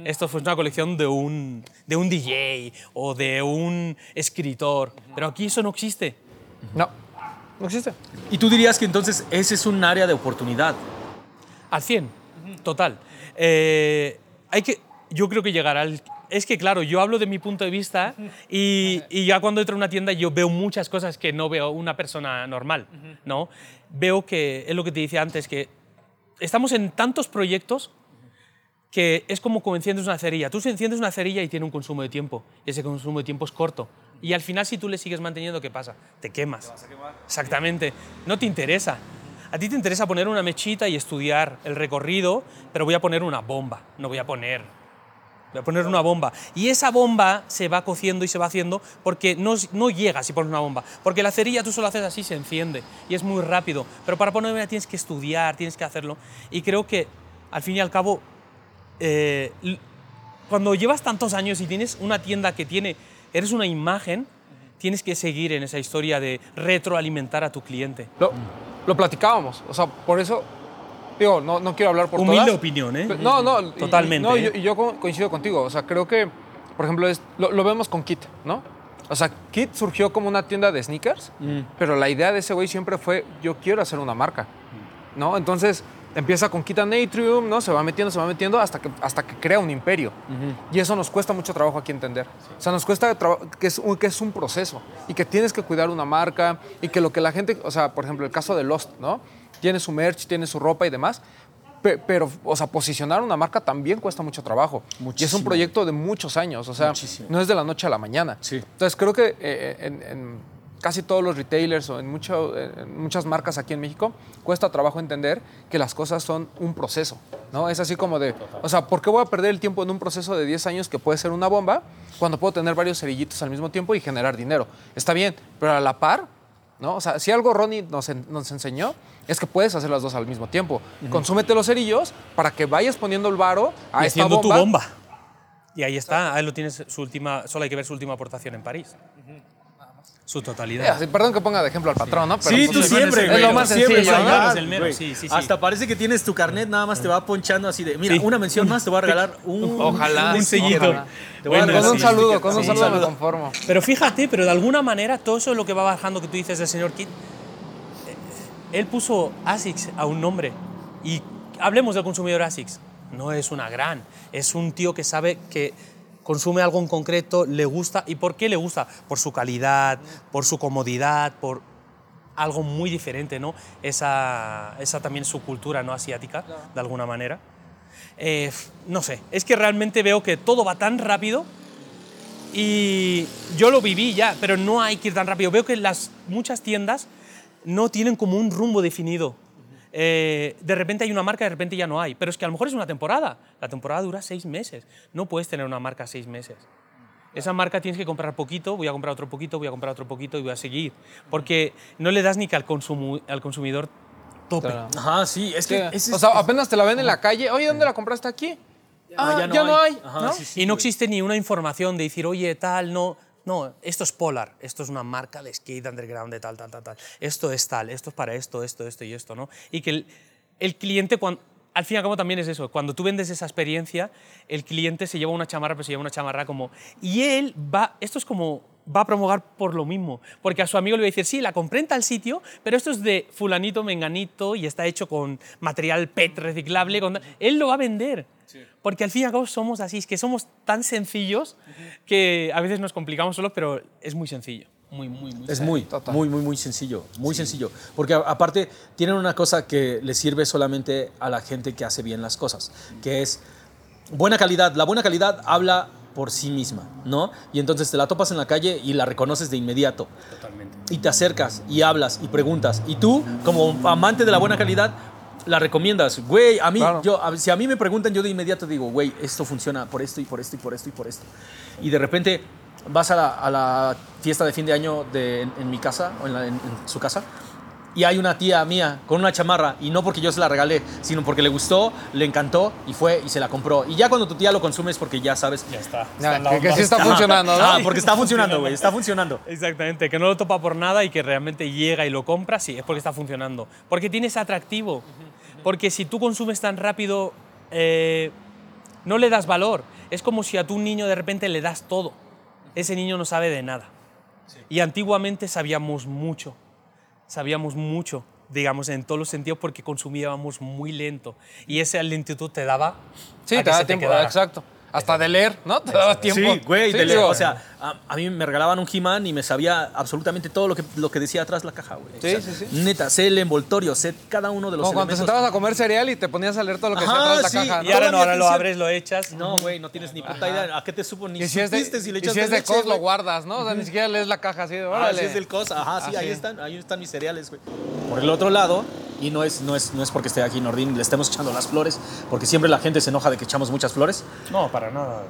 Esto fue una colección de un, de un DJ o de un escritor, pero aquí eso no existe. No, no existe. Y tú dirías que entonces ese es un área de oportunidad. Al 100, total. Eh, hay que, yo creo que llegará el, es que claro, yo hablo de mi punto de vista y, y ya cuando entro a una tienda yo veo muchas cosas que no veo una persona normal, ¿no? Veo que, es lo que te decía antes, que estamos en tantos proyectos que es como como enciendes una cerilla. Tú enciendes una cerilla y tiene un consumo de tiempo, y ese consumo de tiempo es corto. Y al final, si tú le sigues manteniendo, ¿qué pasa? Te quemas. Exactamente. No te interesa. A ti te interesa poner una mechita y estudiar el recorrido, pero voy a poner una bomba, no voy a poner Voy poner una bomba. Y esa bomba se va cociendo y se va haciendo porque no, no llega si pones una bomba. Porque la cerilla tú solo haces así, se enciende. Y es muy rápido. Pero para ponerla tienes que estudiar, tienes que hacerlo. Y creo que, al fin y al cabo, eh, cuando llevas tantos años y tienes una tienda que tiene, eres una imagen, tienes que seguir en esa historia de retroalimentar a tu cliente. Lo, lo platicábamos, o sea, por eso, digo, no, no quiero hablar por Humilde todas. opinión, ¿eh? Pero- No, no, y- Totalmente, no, ¿eh? y yo, y yo co- coincido contigo. O sea, creo que, por ejemplo, es, lo, lo vemos con Kit, ¿no? O sea, Kit surgió como una tienda de sneakers, pero la idea de ese güey siempre fue: yo quiero hacer una marca, ¿no? Entonces empieza con Kit and Atrium, ¿no? Se va metiendo, se va metiendo hasta que, hasta que crea un imperio. Y eso nos cuesta mucho trabajo aquí entender. O sea, nos cuesta que es, un, que es un proceso y que tienes que cuidar una marca y que lo que la gente, o sea, por ejemplo, el caso de Lost, ¿no? Tiene su merch, tiene su ropa y demás. pe- Pero, o sea, posicionar una marca también cuesta mucho trabajo. Y es Muchísimo. un proyecto de muchos años, o sea, Muchísimo. no es de la noche a la mañana. Sí. Entonces, creo que eh, en, en casi todos los retailers o en, mucho- en muchas marcas aquí en México cuesta trabajo entender que las cosas son un proceso, ¿no? Es así como de, o sea, ¿por qué voy a perder el tiempo en un proceso de 10 años que puede ser una bomba cuando puedo tener varios cerillitos al mismo tiempo y generar dinero? Está bien, pero a la par, ¿no? O sea, si algo Ronnie nos, en- nos enseñó es que puedes hacer las dos al mismo tiempo. Consúmete los cerillos para que vayas poniendo el varo a y esta haciendo bomba. tu bomba. Y ahí está, ahí lo tienes su última, solo hay que ver su última aportación en París. Su Eh, totalidad. así, perdón que ponga de ejemplo al patrón, ¿no? Pero Sí, pues, tú siempre, es lo más siempre, sencillo. ¿no? el mero, sí, sí, sí. Hasta parece que tienes tu carnet, nada más te va ponchando así de, mira, Sí. una mención más, te voy a regalar un... Ojalá. Un sellito. ojalá. Te voy a Bueno, regalar Con un saludo, con un sí, saludo me conformo. Pero fíjate, pero de alguna manera todo eso es lo que va bajando que tú dices del señor Kit. eh, Él puso ASICS a un nombre. Y hablemos del consumidor ASICS. No es una gran, es un tío que sabe que consume algo en concreto, le gusta. ¿Y por qué le gusta? Por su calidad, por su comodidad, por algo muy diferente, ¿no? Esa, esa también su cultura no asiática, de alguna manera. Eh, no sé, es que realmente veo que todo va tan rápido y yo lo viví ya, pero no hay que ir tan rápido. Veo que las muchas tiendas no tienen como un rumbo definido. Eh, de repente hay una marca, de repente ya no hay. Pero es que a lo mejor es una temporada. La temporada dura seis meses. No puedes tener una marca seis meses. Esa marca tienes que comprar poquito, voy a comprar otro poquito, voy a comprar otro poquito y voy a seguir. Porque no le das ni que al, al consumidor tope. Claro. Ajá, sí, es Sí. que... ese o es- sea, apenas te la ven en la calle. Oye, ¿dónde la compraste aquí? Ah, ya no, hay. Ajá, ¿no? sí, sí, y no existe ni una información de decir, oye, tal, no. No, esto es Polar, esto es una marca de skate underground de tal, tal, tal, tal. Esto es tal, esto es para esto, esto, esto y esto, ¿no? Y que el, cliente, cuando, al fin y al cabo también es eso, cuando tú vendes esa experiencia, el cliente se lleva una chamarra, pero se lleva una chamarra como... Y él va, esto es como, va a promulgar por lo mismo, porque a su amigo le va a decir, sí, la compré en tal sitio, pero esto es de fulanito, menganito, y está hecho con material PET reciclable, con- él lo va a vender. Porque al fin y al cabo somos así, es que somos tan sencillos que a veces nos complicamos solo, pero es muy sencillo. Muy, muy, muy Es muy, total. muy, muy, muy sencillo, muy sencillo. Porque aparte tienen una cosa que le sirve solamente a la gente que hace bien las cosas, que es buena calidad. La buena calidad habla por sí misma, ¿no? Y entonces te la topas en la calle y la reconoces de inmediato. Totalmente. Y te acercas y hablas y preguntas. Y tú, como amante de la buena calidad, la recomiendas. Güey, a mí, Claro. yo, a- si a mí me preguntan, yo de inmediato digo, güey, esto funciona por esto y por esto y por esto y por esto. Y de repente vas a la, a la fiesta de fin de año de, en, en mi casa, o en, la- en- en su casa, y hay una tía mía con una chamarra, y no porque yo se la regalé, sino porque le gustó, le encantó, y fue y se la compró. Y ya cuando tu tía lo consume es porque ya sabes. Ya está. Que, sí está funcionando, ¿no? Ah, porque está funcionando, güey, está funcionando. Exactamente, que no lo topa por nada y que realmente llega y lo compra, sí, es porque está funcionando. Porque tienes atractivo. Porque si tú consumes tan rápido, eh, no le das valor. Es como si a tu niño de repente le das todo. Ese niño no sabe de nada. Y antiguamente sabíamos mucho. Sabíamos mucho, digamos, en todos los sentidos, porque consumíamos muy lento. Y esa lentitud te daba. Sí, te que da se tiempo, exacto. Hasta de leer, ¿no? Te daba tiempo. Sí, güey, Sí, de leer, digo, o sea, a, a mí me regalaban un He-Man y me sabía absolutamente todo lo que, lo que decía atrás la caja, güey. O Sí, sea, sí, sí. Neta, sé el envoltorio, sé cada uno de los Como cuando te elementos. sentabas a comer cereal y te ponías a leer todo lo que decía atrás de la sí, caja. Y ¿no? ahora no, ahora lo abres, lo echas. No, güey, no tienes ni puta idea. ¿A qué te supo? Ni Y si es de, si le y echaste si es de leche, cos, lo guardas, ¿no? O sea, ni siquiera lees la caja así de, Ah, órale. sí es del cosa. Ajá, sí, Ah, ahí sí. están, ahí están mis cereales, güey. Por el otro lado, y no es, no es, no es porque esté aquí Nordín, le estemos echando las flores, porque siempre la gente se enoja de que echamos muchas flores. No, para nada.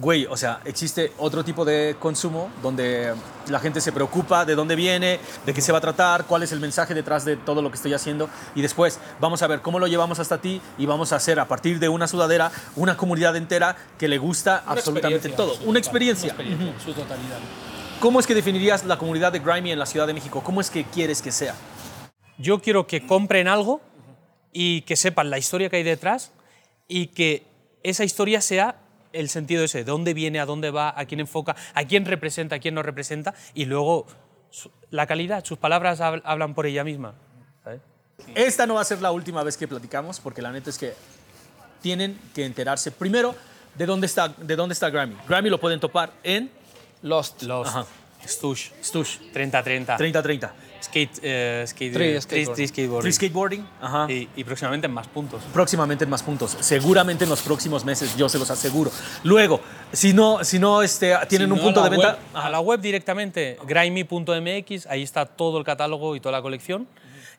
Güey, o sea, existe otro tipo de consumo donde la gente se preocupa de dónde viene, de qué se va a tratar, cuál es el mensaje detrás de todo lo que estoy haciendo y después vamos a ver cómo lo llevamos hasta ti y vamos a hacer a partir de una sudadera una comunidad entera que le gusta Una absolutamente todo, su una total- experiencia. Una experiencia, en su totalidad. ¿Cómo es que definirías la comunidad de Grimy en la Ciudad de México? ¿Cómo es que quieres que sea? Yo quiero que compren algo y que sepan la historia que hay detrás y que esa historia sea el sentido ese, de dónde viene, a dónde va, a quién enfoca, a quién representa, a quién no representa y luego la calidad, sus palabras hab- hablan por ella misma. ¿sabes? Esta no va a ser la última vez que platicamos, porque la neta es que tienen que enterarse primero de dónde está, de dónde está Grammy. Grammy lo pueden topar en Lost. Los Ajá. Stush, Stush 30-30, 30-30. Skate, eh, skate, Tri- eh, tri- skateboarding. tri- skateboarding. Skateboarding. Ajá. Y, y próximamente en más puntos. Próximamente en más puntos. Seguramente en los próximos meses, yo se los aseguro. Luego, si no, si no este, tienen Si un no, punto de venta. web. A la web directamente, grimy.mx, ahí está todo el catálogo y toda la colección.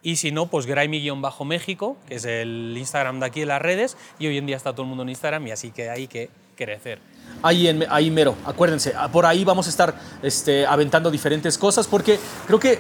Y si no, pues grimy-méxico, que es el Instagram de aquí en las redes, y hoy en día está todo el mundo en Instagram y así que hay que crecer. Ahí, en, ahí mero, acuérdense, por ahí vamos a estar este, aventando diferentes cosas porque creo que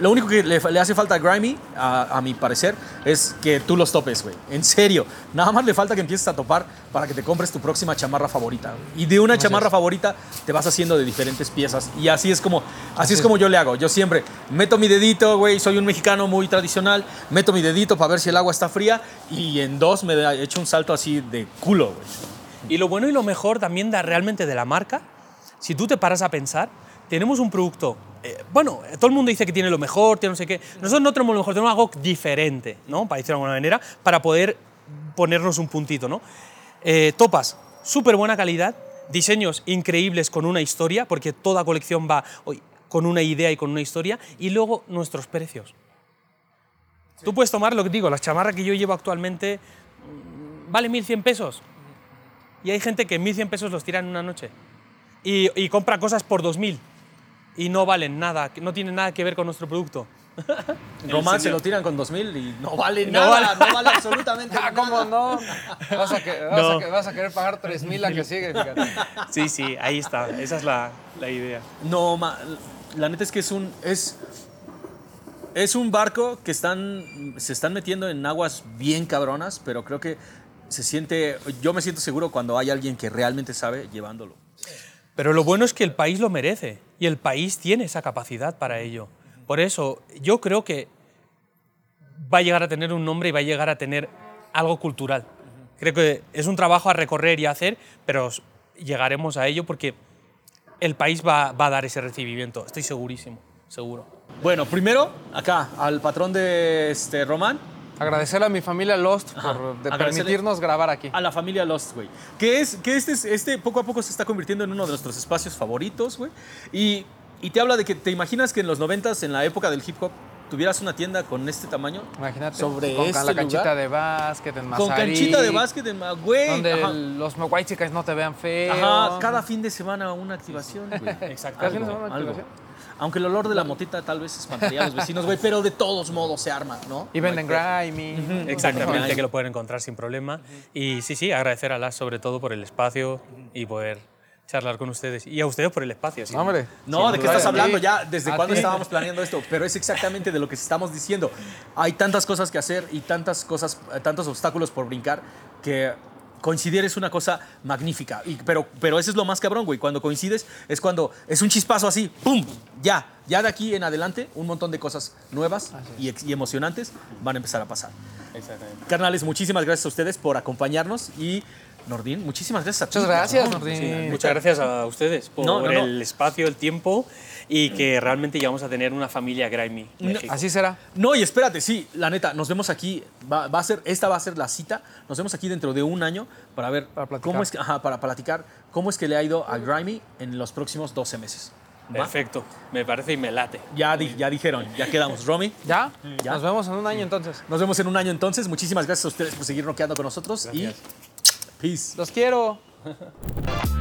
lo único que le, le hace falta a Grimy, a, a mi parecer, es que tú los topes, güey. En serio, nada más le falta que empieces a topar para que te compres tu próxima chamarra favorita. Y de una chamarra favorita te vas haciendo de diferentes piezas y así es como así es como yo le hago. Yo siempre meto mi dedito, güey, soy un mexicano muy tradicional, meto mi dedito para ver si el agua está fría y en dos me he hecho un salto así de culo, güey. Y lo bueno y lo mejor también da realmente de la marca, si tú te paras a pensar, tenemos un producto, eh, bueno, todo el mundo dice que tiene lo mejor, tiene no sé qué, nosotros no tenemos lo mejor, tenemos algo diferente, ¿no? Para decirlo de alguna manera, para poder ponernos un puntito, ¿no? Eh, topas, súper buena calidad, diseños increíbles con una historia, porque toda colección va con una idea y con una historia, y luego nuestros precios. Tú puedes tomar lo que digo, las chamarras que yo llevo actualmente mm, vale 1.100 pesos. Y hay gente que 1.100 pesos los tira en una noche. Y, y compra cosas por 2.000. Y no valen nada, no tienen nada que ver con nuestro producto. Román se lo tiran con 2000 y no vale No nada, vale. no vale absolutamente Ah, nada. ¿cómo no? Vas a, que- vas a No. que- vas a querer pagar 3.000 la que sigue, fíjate. Sí, sí, ahí está. Esa es la, la idea. No, ma- la neta es que es un es es un barco que están se están metiendo en aguas bien cabronas, pero creo que se siente yo me siento seguro cuando hay alguien que realmente sabe llevándolo. Pero lo bueno es que el país lo merece y el país tiene esa capacidad para ello. Por eso yo creo que va a llegar a tener un nombre y va a llegar a tener algo cultural. Creo que es un trabajo a recorrer y a hacer, pero llegaremos a ello porque el país va, va a dar ese recibimiento. Estoy segurísimo, seguro. Bueno, primero acá al patrón de este Román, Agradecerle a mi familia Lost Ajá. por de permitirnos grabar aquí. a la familia Lost, güey. Que es que este, es- este poco a poco se está convirtiendo en uno de nuestros espacios favoritos, güey. Y, y te habla de que te imaginas que en los noventas, en la época del hip hop, tuvieras una tienda con este tamaño. Imagínate. Sobre con este la canchita lugar. de básquet, en Con Mazarik, canchita de básquet, en güey. Donde ajá. los white chicas no te vean feo. Ajá, cada fin de semana una activación, güey. Exacto. Cada fin de semana una activación. Aunque el olor de la motita tal vez espantaría a los vecinos, güey, pero de todos modos se arma, ¿no? Y venden No grimy. Exactamente, que lo pueden encontrar sin problema. Y sí, sí, agradecer a las sobre todo por el espacio y poder charlar con ustedes. Y a ustedes por el espacio. sí. Hombre. No, sin ¿de qué estás hablando? Ya, ¿desde cuándo estábamos planeando esto? Pero es exactamente de lo que estamos diciendo. Hay tantas cosas que hacer y tantas cosas, tantos obstáculos por brincar que coincidir es una cosa magnífica. Y, pero, pero ese es lo más cabrón, güey. Cuando coincides es cuando es un chispazo así, ¡pum! Ya, ya de aquí en adelante un montón de cosas nuevas y, y emocionantes van a empezar a pasar. Exactamente. Carnales, muchísimas gracias a ustedes por acompañarnos y Nordín, muchísimas gracias a ti. Muchas gracias, ¿no? Nordín. Sí, muchas gracias a ustedes por No, no, no. el espacio, el tiempo y que realmente llegamos a tener una familia Grimy. Así será. No, y espérate, sí, la neta, nos vemos aquí, va, va a ser, esta va a ser la cita, nos vemos aquí dentro de un año para ver Para platicar. cómo es que, ajá, para platicar cómo es que le ha ido a Grimy en los próximos 12 meses. ¿Va? Perfecto, me parece y me late. Ya, di- ya dijeron, ya quedamos. Romy, ¿Ya? Ya. Nos vemos en un año entonces. nos vemos en un año entonces. Muchísimas gracias a ustedes por seguir roqueando con nosotros y Peace. Los quiero.